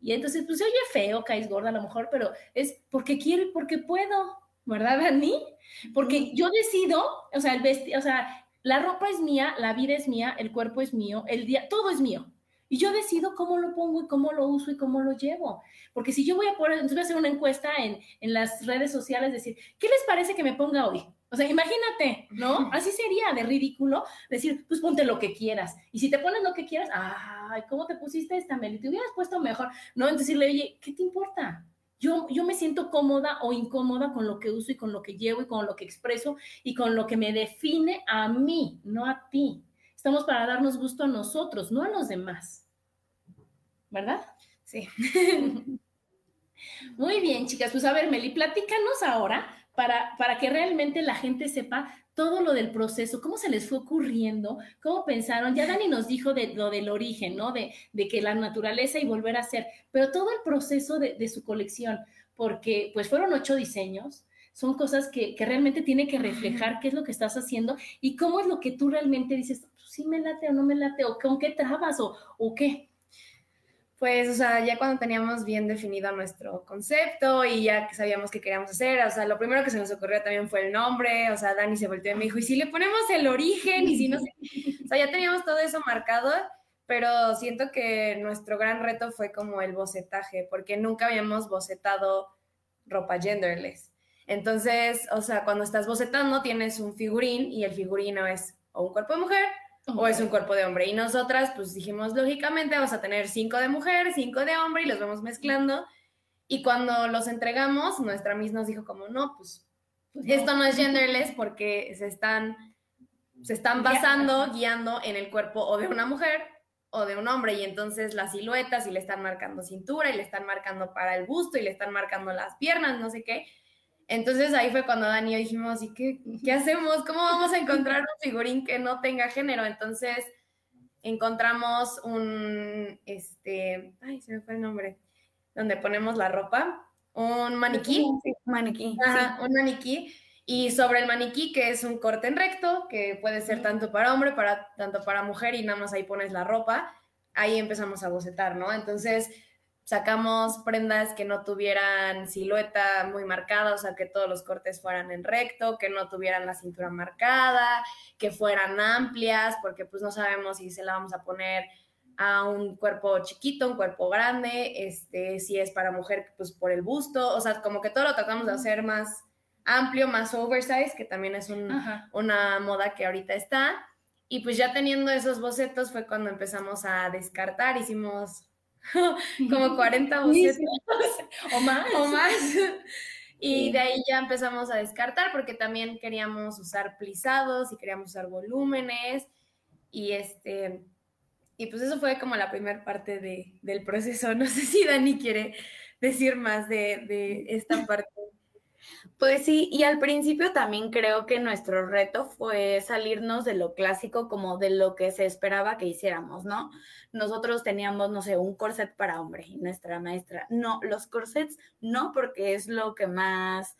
Y entonces, pues se oye feo, caes gorda a lo mejor, pero es porque quiero y porque puedo, ¿verdad, Dani? Porque yo decido, o sea, el vestido, o sea, la ropa es mía, la vida es mía, el cuerpo es mío, el día, todo es mío. Y yo decido cómo lo pongo y cómo lo uso y cómo lo llevo. Porque si yo voy a poner, entonces voy a hacer una encuesta en, en las redes sociales, decir, ¿qué les parece que me ponga hoy? O sea, imagínate, ¿no? Así sería de ridículo decir, pues ponte lo que quieras. Y si te pones lo que quieras, ay, ¿cómo te pusiste esta, Meli? Te hubieras puesto mejor. No, entonces decirle, oye, ¿qué te importa? Yo, yo me siento cómoda o incómoda con lo que uso y con lo que llevo y con lo que expreso y con lo que me define a mí, no a ti. Estamos para darnos gusto a nosotros, no a los demás. ¿Verdad? Sí. Muy bien, chicas. Pues a ver, Meli, platícanos ahora para, para que realmente la gente sepa todo lo del proceso, cómo se les fue ocurriendo, cómo pensaron. Ya Dani nos dijo de lo del origen, ¿no? De, de que la naturaleza y volver a ser, pero todo el proceso de, de, su colección, porque pues fueron ocho diseños, son cosas que, que, realmente tiene que reflejar qué es lo que estás haciendo y cómo es lo que tú realmente dices, pues, sí me late o no me late, o con qué trabas o, o qué. Pues, o sea, ya cuando teníamos bien definido nuestro concepto y ya que sabíamos qué queríamos hacer, o sea, lo primero que se nos ocurrió también fue el nombre, o sea, Dani se volteó y me dijo, ¿y si le ponemos el origen? Y si no sé, o sea, ya teníamos todo eso marcado, pero siento que nuestro gran reto fue como el bocetaje, porque nunca habíamos bocetado ropa genderless. Entonces, o sea, cuando estás bocetando tienes un figurín y el figurino es o un cuerpo de mujer o es un cuerpo de hombre. Y nosotras, pues dijimos, lógicamente vamos a tener cinco de mujer, cinco de hombre y los vamos mezclando. Y cuando los entregamos, nuestra Miss nos dijo como, no, pues, pues esto no es genderless porque se están, se están basando, guiando en el cuerpo o de una mujer o de un hombre. Y entonces las siluetas y le están marcando cintura y le están marcando para el busto y le están marcando las piernas, no sé qué. Entonces ahí fue cuando Dani y yo dijimos, ¿y qué, qué hacemos? ¿Cómo vamos a encontrar un figurín que no tenga género? Entonces encontramos un, este, ay, se me fue el nombre, donde ponemos la ropa, un maniquí. Sí, maniquí. Ajá, sí. un maniquí. Y sobre el maniquí, que es un corte en recto, que puede ser tanto para hombre, para, tanto para mujer, y nada más ahí pones la ropa, ahí empezamos a bocetar, ¿no? Entonces, sacamos prendas que no tuvieran silueta muy marcada, o sea, que todos los cortes fueran en recto, que no tuvieran la cintura marcada, que fueran amplias, porque pues no sabemos si se la vamos a poner a un cuerpo chiquito, un cuerpo grande, este, si es para mujer, pues por el busto, o sea, como que todo lo tratamos de hacer más amplio, más oversize, que también es un, una moda que ahorita está. Y pues ya teniendo esos bocetos fue cuando empezamos a descartar, hicimos como 40 bocetos o más. O más. Y de ahí ya empezamos a descartar porque también queríamos usar plisados y queríamos usar volúmenes. Y este, y pues eso fue como la primera parte de, del proceso. No sé si Dani quiere decir más de, de esta parte. Pues sí, y al principio también creo que nuestro reto fue salirnos de lo clásico como de lo que se esperaba que hiciéramos, ¿no? Nosotros teníamos, no sé, un corset para hombre y nuestra maestra, no, los corsets no, porque es lo que más,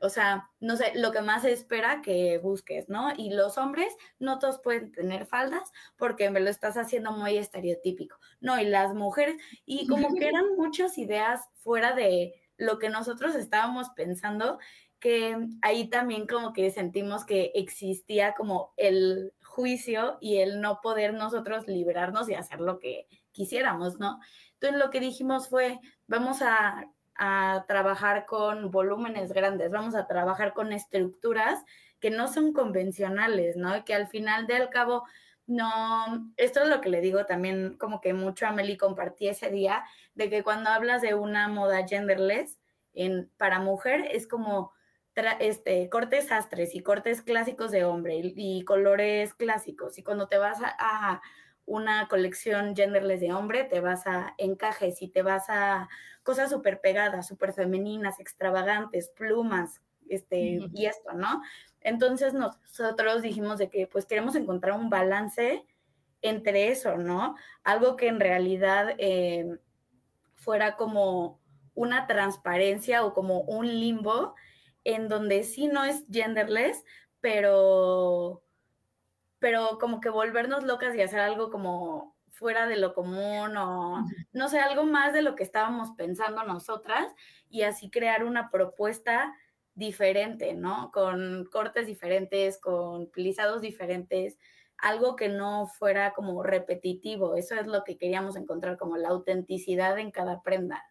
o sea, no sé, lo que más se espera que busques, ¿no? Y los hombres no todos pueden tener faldas porque me lo estás haciendo muy estereotípico, ¿no? Y las mujeres, y como que eran muchas ideas fuera de lo que nosotros estábamos pensando, que ahí también como que sentimos que existía como el juicio y el no poder nosotros liberarnos y hacer lo que quisiéramos, ¿no? Entonces lo que dijimos fue, vamos a, a trabajar con volúmenes grandes, vamos a trabajar con estructuras que no son convencionales, ¿no? Que al final del cabo no, esto es lo que le digo también, como que mucho a Meli compartí ese día, de que cuando hablas de una moda genderless en, para mujer, es como este, cortes astres y cortes clásicos de hombre y, y colores clásicos. Y cuando te vas a, a, una colección genderless de hombre, te vas a encajes y te vas a cosas súper pegadas, súper femeninas, extravagantes, plumas, este, y esto, ¿no? Entonces nosotros dijimos de que pues queremos encontrar un balance entre eso, ¿no? Algo que en realidad eh, fuera como una transparencia o como un limbo en donde sí no es genderless, pero, pero como que volvernos locas y hacer algo como fuera de lo común o no sé, algo más de lo que estábamos pensando nosotras y así crear una propuesta diferente, ¿no? Con cortes diferentes, con plisados diferentes, algo que no fuera como repetitivo. Eso es lo que queríamos encontrar, como la autenticidad en cada prenda.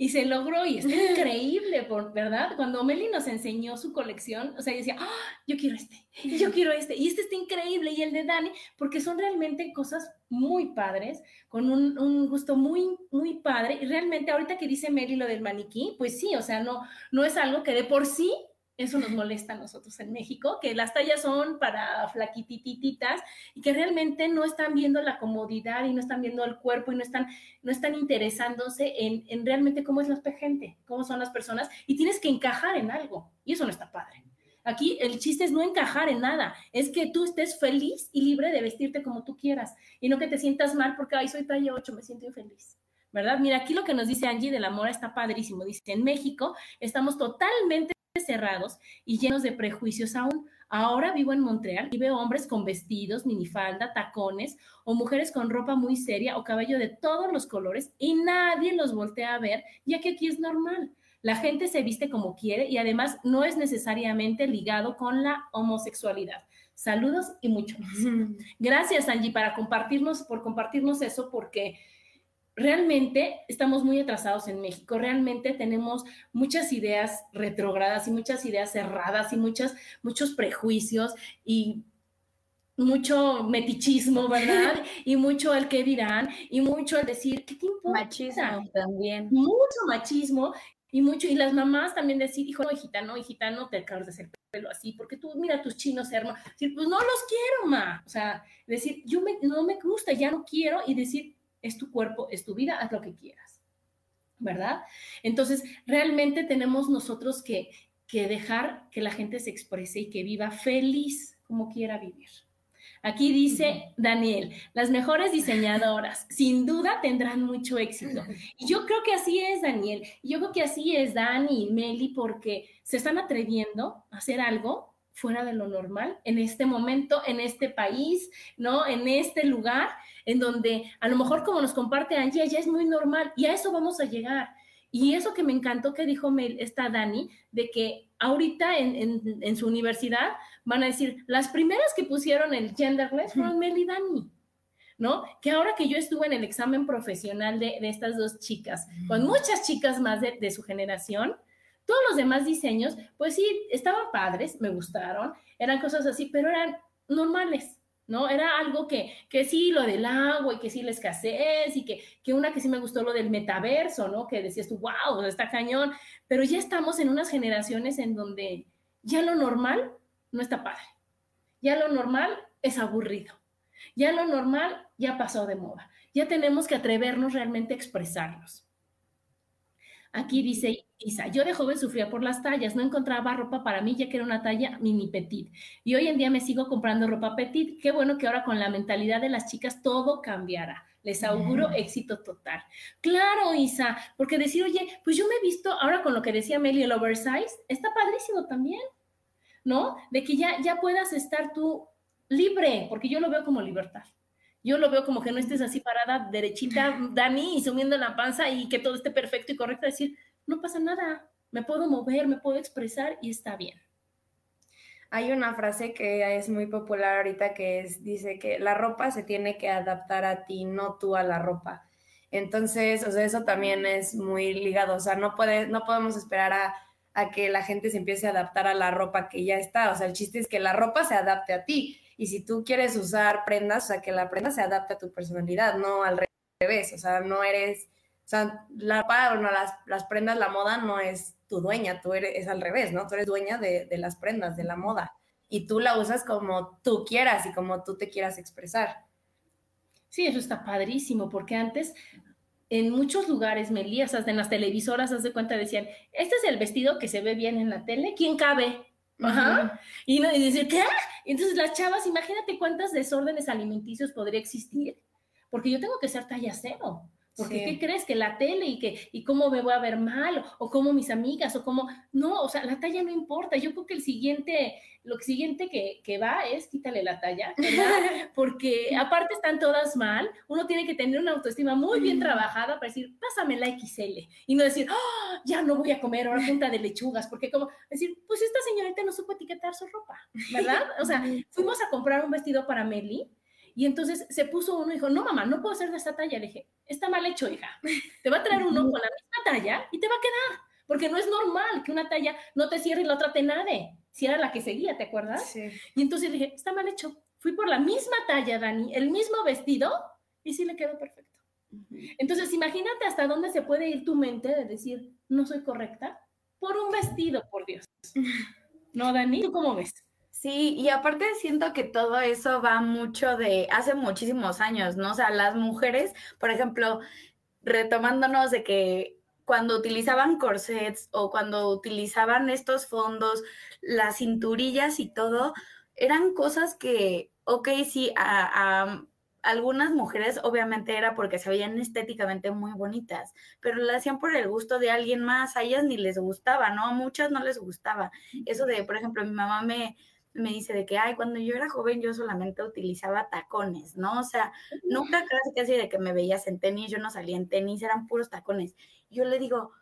Y se logró y está increíble, por, ¿verdad? Cuando Meli nos enseñó su colección, o sea, yo decía, ¡Ah, yo quiero este, yo quiero este, y este está increíble, y el de Dani, porque son realmente cosas muy padres, con un, un, gusto muy, muy padre. Y realmente ahorita que dice Meli lo del maniquí, pues sí, o sea, no, no es algo que de por sí eso nos molesta a nosotros en México, que las tallas son para flaquitititas y que realmente no están viendo la comodidad y no están viendo el cuerpo y no están, no están interesándose en, en realmente cómo es la gente, cómo son las personas y tienes que encajar en algo y eso no está padre. Aquí el chiste es no encajar en nada, es que tú estés feliz y libre de vestirte como tú quieras y no que te sientas mal porque, ay, soy talla 8, me siento infeliz. ¿Verdad? Mira, aquí lo que nos dice Angie de la mora está padrísimo. Dice, en México estamos totalmente cerrados y llenos de prejuicios aún. Ahora vivo en Montreal y veo hombres con vestidos, minifalda, tacones o mujeres con ropa muy seria o cabello de todos los colores y nadie los voltea a ver, ya que aquí es normal. La gente se viste como quiere y además no es necesariamente ligado con la homosexualidad. Saludos y mucho más. Gracias, Angie, para compartirnos, por compartirnos eso, porque realmente estamos muy atrasados en México, realmente tenemos muchas ideas retrogradas y muchas ideas cerradas y muchas, muchos prejuicios y mucho metichismo, ¿verdad? y mucho el que dirán y mucho el decir, ¿qué te importa? Machismo también. Mucho machismo y mucho, y las mamás también decir, hijo, no, hijita, no, hijita, no te acabas de hacer pelo así, porque tú, mira tus chinos hermanos, decir, pues no los quiero, ma, o sea, decir, yo me, no me gusta, ya no quiero, y decir, es tu cuerpo, es tu vida, haz lo que quieras, ¿verdad? Entonces, realmente tenemos nosotros que, que dejar que la gente se exprese y que viva feliz como quiera vivir. Aquí dice Daniel, las mejores diseñadoras sin duda tendrán mucho éxito. Y yo creo que así es, Daniel. Yo creo que así es Dani y Meli porque se están atreviendo a hacer algo fuera de lo normal en este momento, en este país, ¿no? En este lugar en donde a lo mejor como nos comparte Angie, ya es muy normal y a eso vamos a llegar. Y eso que me encantó que dijo esta Dani, de que ahorita en, en, su universidad van a decir, las primeras que pusieron el genderless fueron Mel y Dani. ¿no? Que ahora que yo estuve en el examen profesional de, de estas dos chicas, con muchas chicas más de, de, su generación, todos los demás diseños, pues sí, estaban padres, me gustaron, eran cosas así, pero eran normales, ¿no? Era algo que, que sí, lo del agua y que sí la escasez y que, que una que sí me gustó lo del metaverso, ¿no? Que decías tú, wow, está cañón, pero ya estamos en unas generaciones en donde ya lo normal no está padre, ya lo normal es aburrido, ya lo normal ya pasó de moda, ya tenemos que atrevernos realmente a expresarnos. Aquí dice Isa, yo de joven sufría por las tallas, no encontraba ropa para mí ya que era una talla mini petit. Y hoy en día me sigo comprando ropa petit. Qué bueno que ahora con la mentalidad de las chicas todo cambiará. Les auguro éxito total. Claro, Isa, porque decir, oye, pues yo me he visto ahora con lo que decía Meli, el oversize, está padrísimo también, ¿no? De que ya, ya puedas estar tú libre, porque yo lo veo como libertad. Yo lo veo como que no estés así parada, derechita, Dani, y sumiendo la panza y que todo esté perfecto y correcto. Decir, no pasa nada, me puedo mover, me puedo expresar y está bien. Hay una frase que es muy popular ahorita que es, dice que la ropa se tiene que adaptar a ti, no tú a la ropa. Entonces, o sea, eso también es muy ligado, o sea, no, puede, no podemos esperar a, a que la gente se empiece a adaptar a la ropa que ya está, o sea, el chiste es que la ropa se adapte a ti y si tú quieres usar prendas, o sea, que la prenda se adapte a tu personalidad, no al revés, o sea, no eres, o sea, la no, las, las prendas, la moda no es tu dueña, tú eres, es al revés, ¿no? Tú eres dueña de, de las prendas, de la moda, y tú la usas como tú quieras y como tú te quieras expresar. Sí, eso está padrísimo, porque antes en muchos lugares, Melías, hasta en las televisoras, haz de cuenta, decían, este es el vestido que se ve bien en la tele, ¿quién cabe? Ajá. Y, no, y. Entonces las chavas, imagínate cuántas desórdenes alimenticios podría existir, porque yo tengo que ser talla cero. Porque ¿qué crees? Que la tele y que y cómo me voy a ver mal o, cómo mis amigas o cómo no, o sea, la talla no importa. Yo creo que el siguiente lo siguiente que, que va es quítale la talla, ¿verdad? Porque aparte están todas mal, uno tiene que tener una autoestima muy bien trabajada para decir, pásame la XL y no decir, oh, ya no voy a comer ahora punta de lechugas, porque como decir, pues esta señorita no supo etiquetar su ropa, ¿verdad? O sea, fuimos a comprar un vestido para Meli y entonces se puso uno y dijo, no, mamá, no puedo hacer de esta talla. Le dije, está mal hecho, hija. Te va a traer uno con la misma talla y te va a quedar. Porque no es normal que una talla no te cierre y la otra te nade. Si era la que seguía, ¿te acuerdas? Sí. Y entonces dije, está mal hecho. Fui por la misma talla, Dani, el mismo vestido y sí le quedó perfecto. Entonces, imagínate hasta dónde se puede ir tu mente de decir, no soy correcta por un vestido, por Dios. ¿No, Dani? ¿Tú cómo ves? Sí, y aparte siento que todo eso va mucho de hace muchísimos años, ¿no? O sea, las mujeres, por ejemplo, retomándonos de que cuando utilizaban corsets o cuando utilizaban estos fondos, las cinturillas y todo, eran cosas que, ok, sí, a, algunas mujeres obviamente era porque se veían estéticamente muy bonitas, pero lo hacían por el gusto de alguien más, a ellas ni les gustaba, ¿no? A muchas no les gustaba. Eso de, por ejemplo, mi mamá me me dice de que, ay, cuando yo era joven yo solamente utilizaba tacones, ¿no? O sea, nunca casi casi de que me veías en tenis, yo no salía en tenis, eran puros tacones. Yo le digo,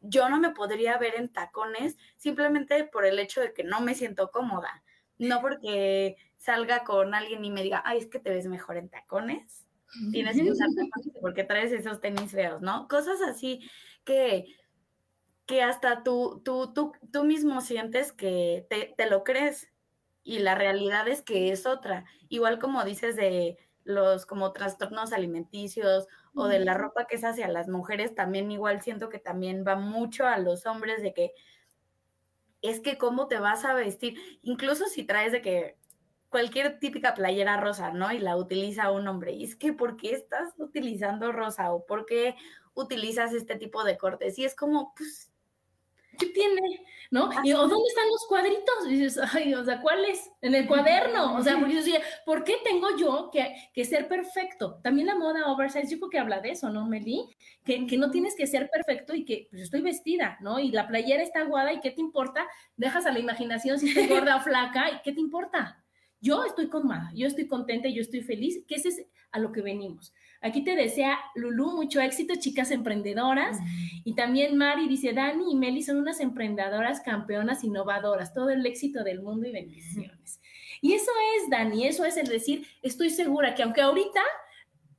yo no me podría ver en tacones simplemente por el hecho de que no me siento cómoda, no porque salga con alguien y me diga, ay, es que te ves mejor en tacones, tienes que usar tacones porque traes esos tenis feos, ¿no? Cosas así que que hasta tú, tú, tú, tú mismo sientes que te, te lo crees, y la realidad es que es otra. Igual como dices de los como trastornos alimenticios o de la ropa que es hacia las mujeres, también igual siento que también va mucho a los hombres de que es que cómo te vas a vestir, incluso si traes de que cualquier típica playera rosa, ¿no? Y la utiliza un hombre. Y es que, ¿por qué estás utilizando rosa? ¿O por qué utilizas este tipo de cortes? Y es como, pues, ¿qué tiene? ¿No? Y, ¿o dónde están los cuadritos? Y dices, ay, o sea, ¿cuáles? En el cuaderno. O sea, porque yo decía, ¿por qué tengo yo que, que, ser perfecto? También la moda oversize, yo creo que habla de eso, ¿no, Meli? Que, que no tienes que ser perfecto y que pues estoy vestida, ¿no? Y la playera está aguada y ¿qué te importa? Dejas a la imaginación si estoy gorda o flaca y ¿qué te importa? Yo estoy cómoda, yo estoy contenta, yo estoy feliz, que ese es a lo que venimos. Aquí te desea Lulu mucho éxito, chicas emprendedoras. Y también Mari dice, Dani y Meli son unas emprendedoras campeonas innovadoras, todo el éxito del mundo y bendiciones. Y eso es, Dani, eso es el decir, estoy segura que aunque ahorita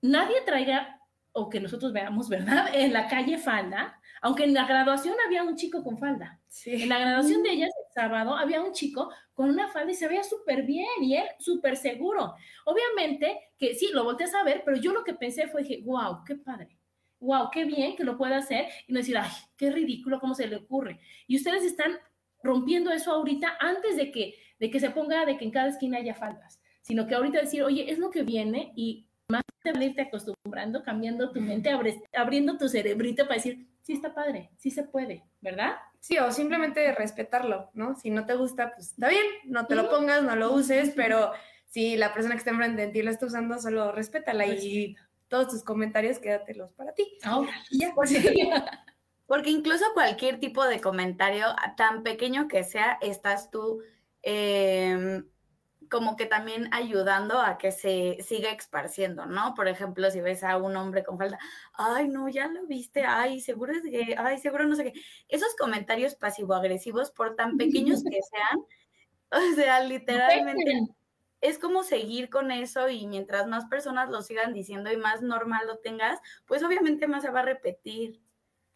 nadie traiga, o que nosotros veamos, ¿verdad? En la calle falda, aunque en la graduación había un chico con falda. En la graduación de ellas, el sábado, había un chico con una falda y se veía súper bien y él súper seguro. Obviamente que sí, lo volteé a ver, pero yo lo que pensé fue, dije, wow, qué padre. Wow, qué bien que lo pueda hacer y no decir, ay, qué ridículo, cómo se le ocurre. Y ustedes están rompiendo eso ahorita antes de que, de que se ponga de que en cada esquina haya faldas, sino que ahorita decir, oye, es lo que viene y más de irte acostumbrando, cambiando tu mente, abriendo tu cerebrito para decir, sí está padre, sí se puede, ¿verdad? Sí, o simplemente respetarlo, ¿no? Si no te gusta, pues está bien, no te lo pongas, no lo uses, pero si la persona que está enfrente de ti lo está usando, solo respétala y todos tus comentarios quédatelos para ti. Ahora, ya. Porque incluso cualquier tipo de comentario, tan pequeño que sea, estás tú eh, como que también ayudando a que se siga esparciendo, ¿no? Por ejemplo, si ves a un hombre con falda, ay, no, ya lo viste, ay, seguro es que, ay, seguro no sé qué. Esos comentarios pasivo-agresivos, por tan pequeños que sean, o sea, literalmente es como seguir con eso y mientras más personas lo sigan diciendo y más normal lo tengas, pues obviamente más se va a repetir.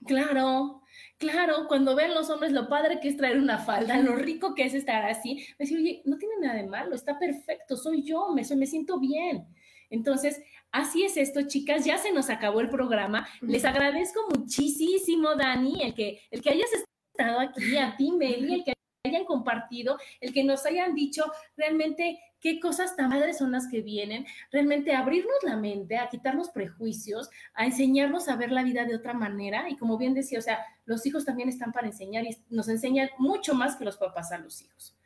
Claro, claro, cuando ven los hombres lo padre que es traer una falda, lo rico que es estar así, decir, oye, no tiene nada de malo, está perfecto, soy yo, me, me siento bien. Entonces, así es esto, chicas, ya se nos acabó el programa. Les agradezco muchísimo, Dani, el que, el que hayas estado aquí, a ti, Meli, el que hayan compartido, el que nos hayan dicho realmente qué cosas tan padres son las que vienen, realmente abrirnos la mente, a quitarnos prejuicios, a enseñarnos a ver la vida de otra manera. Y como bien decía, o sea, los hijos también están para enseñar y nos enseñan mucho más que los papás a los hijos.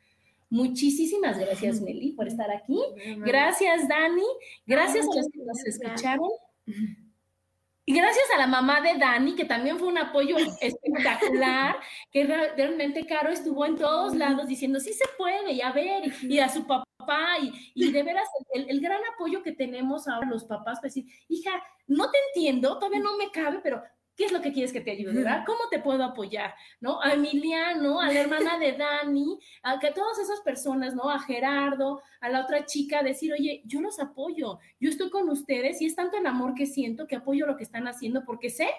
Muchísimas gracias, Meli, por estar aquí. Gracias, Dani. Gracias a los que nos escucharon. Y gracias a la mamá de Dani, que también fue un apoyo espectacular, que realmente Caro estuvo en todos lados diciendo, sí se puede, y a ver, y a su papá, y, y de veras el, el, gran apoyo que tenemos ahora los papás, pues decir, hija, no te entiendo, todavía no me cabe, pero ¿Qué es lo que quieres que te ayude, verdad? ¿Cómo te puedo apoyar? ¿No? A Emiliano, a la hermana de Dani, a que todas esas personas, ¿no? A Gerardo, a la otra chica, decir, oye, yo los apoyo, yo estoy con ustedes y es tanto el amor que siento que apoyo lo que están haciendo porque sé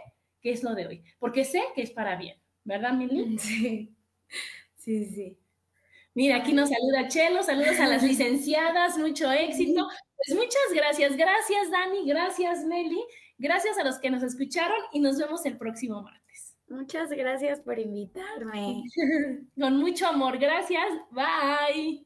que es lo de hoy, porque sé que es para bien, ¿verdad, Mili? Sí, sí, sí. Mira, aquí nos saluda Chelo, saludos a las licenciadas, mucho éxito. Pues muchas gracias, gracias Dani, gracias Meli. Gracias a los que nos escucharon y nos vemos el próximo martes. Muchas gracias por invitarme. Con mucho amor, gracias. Bye.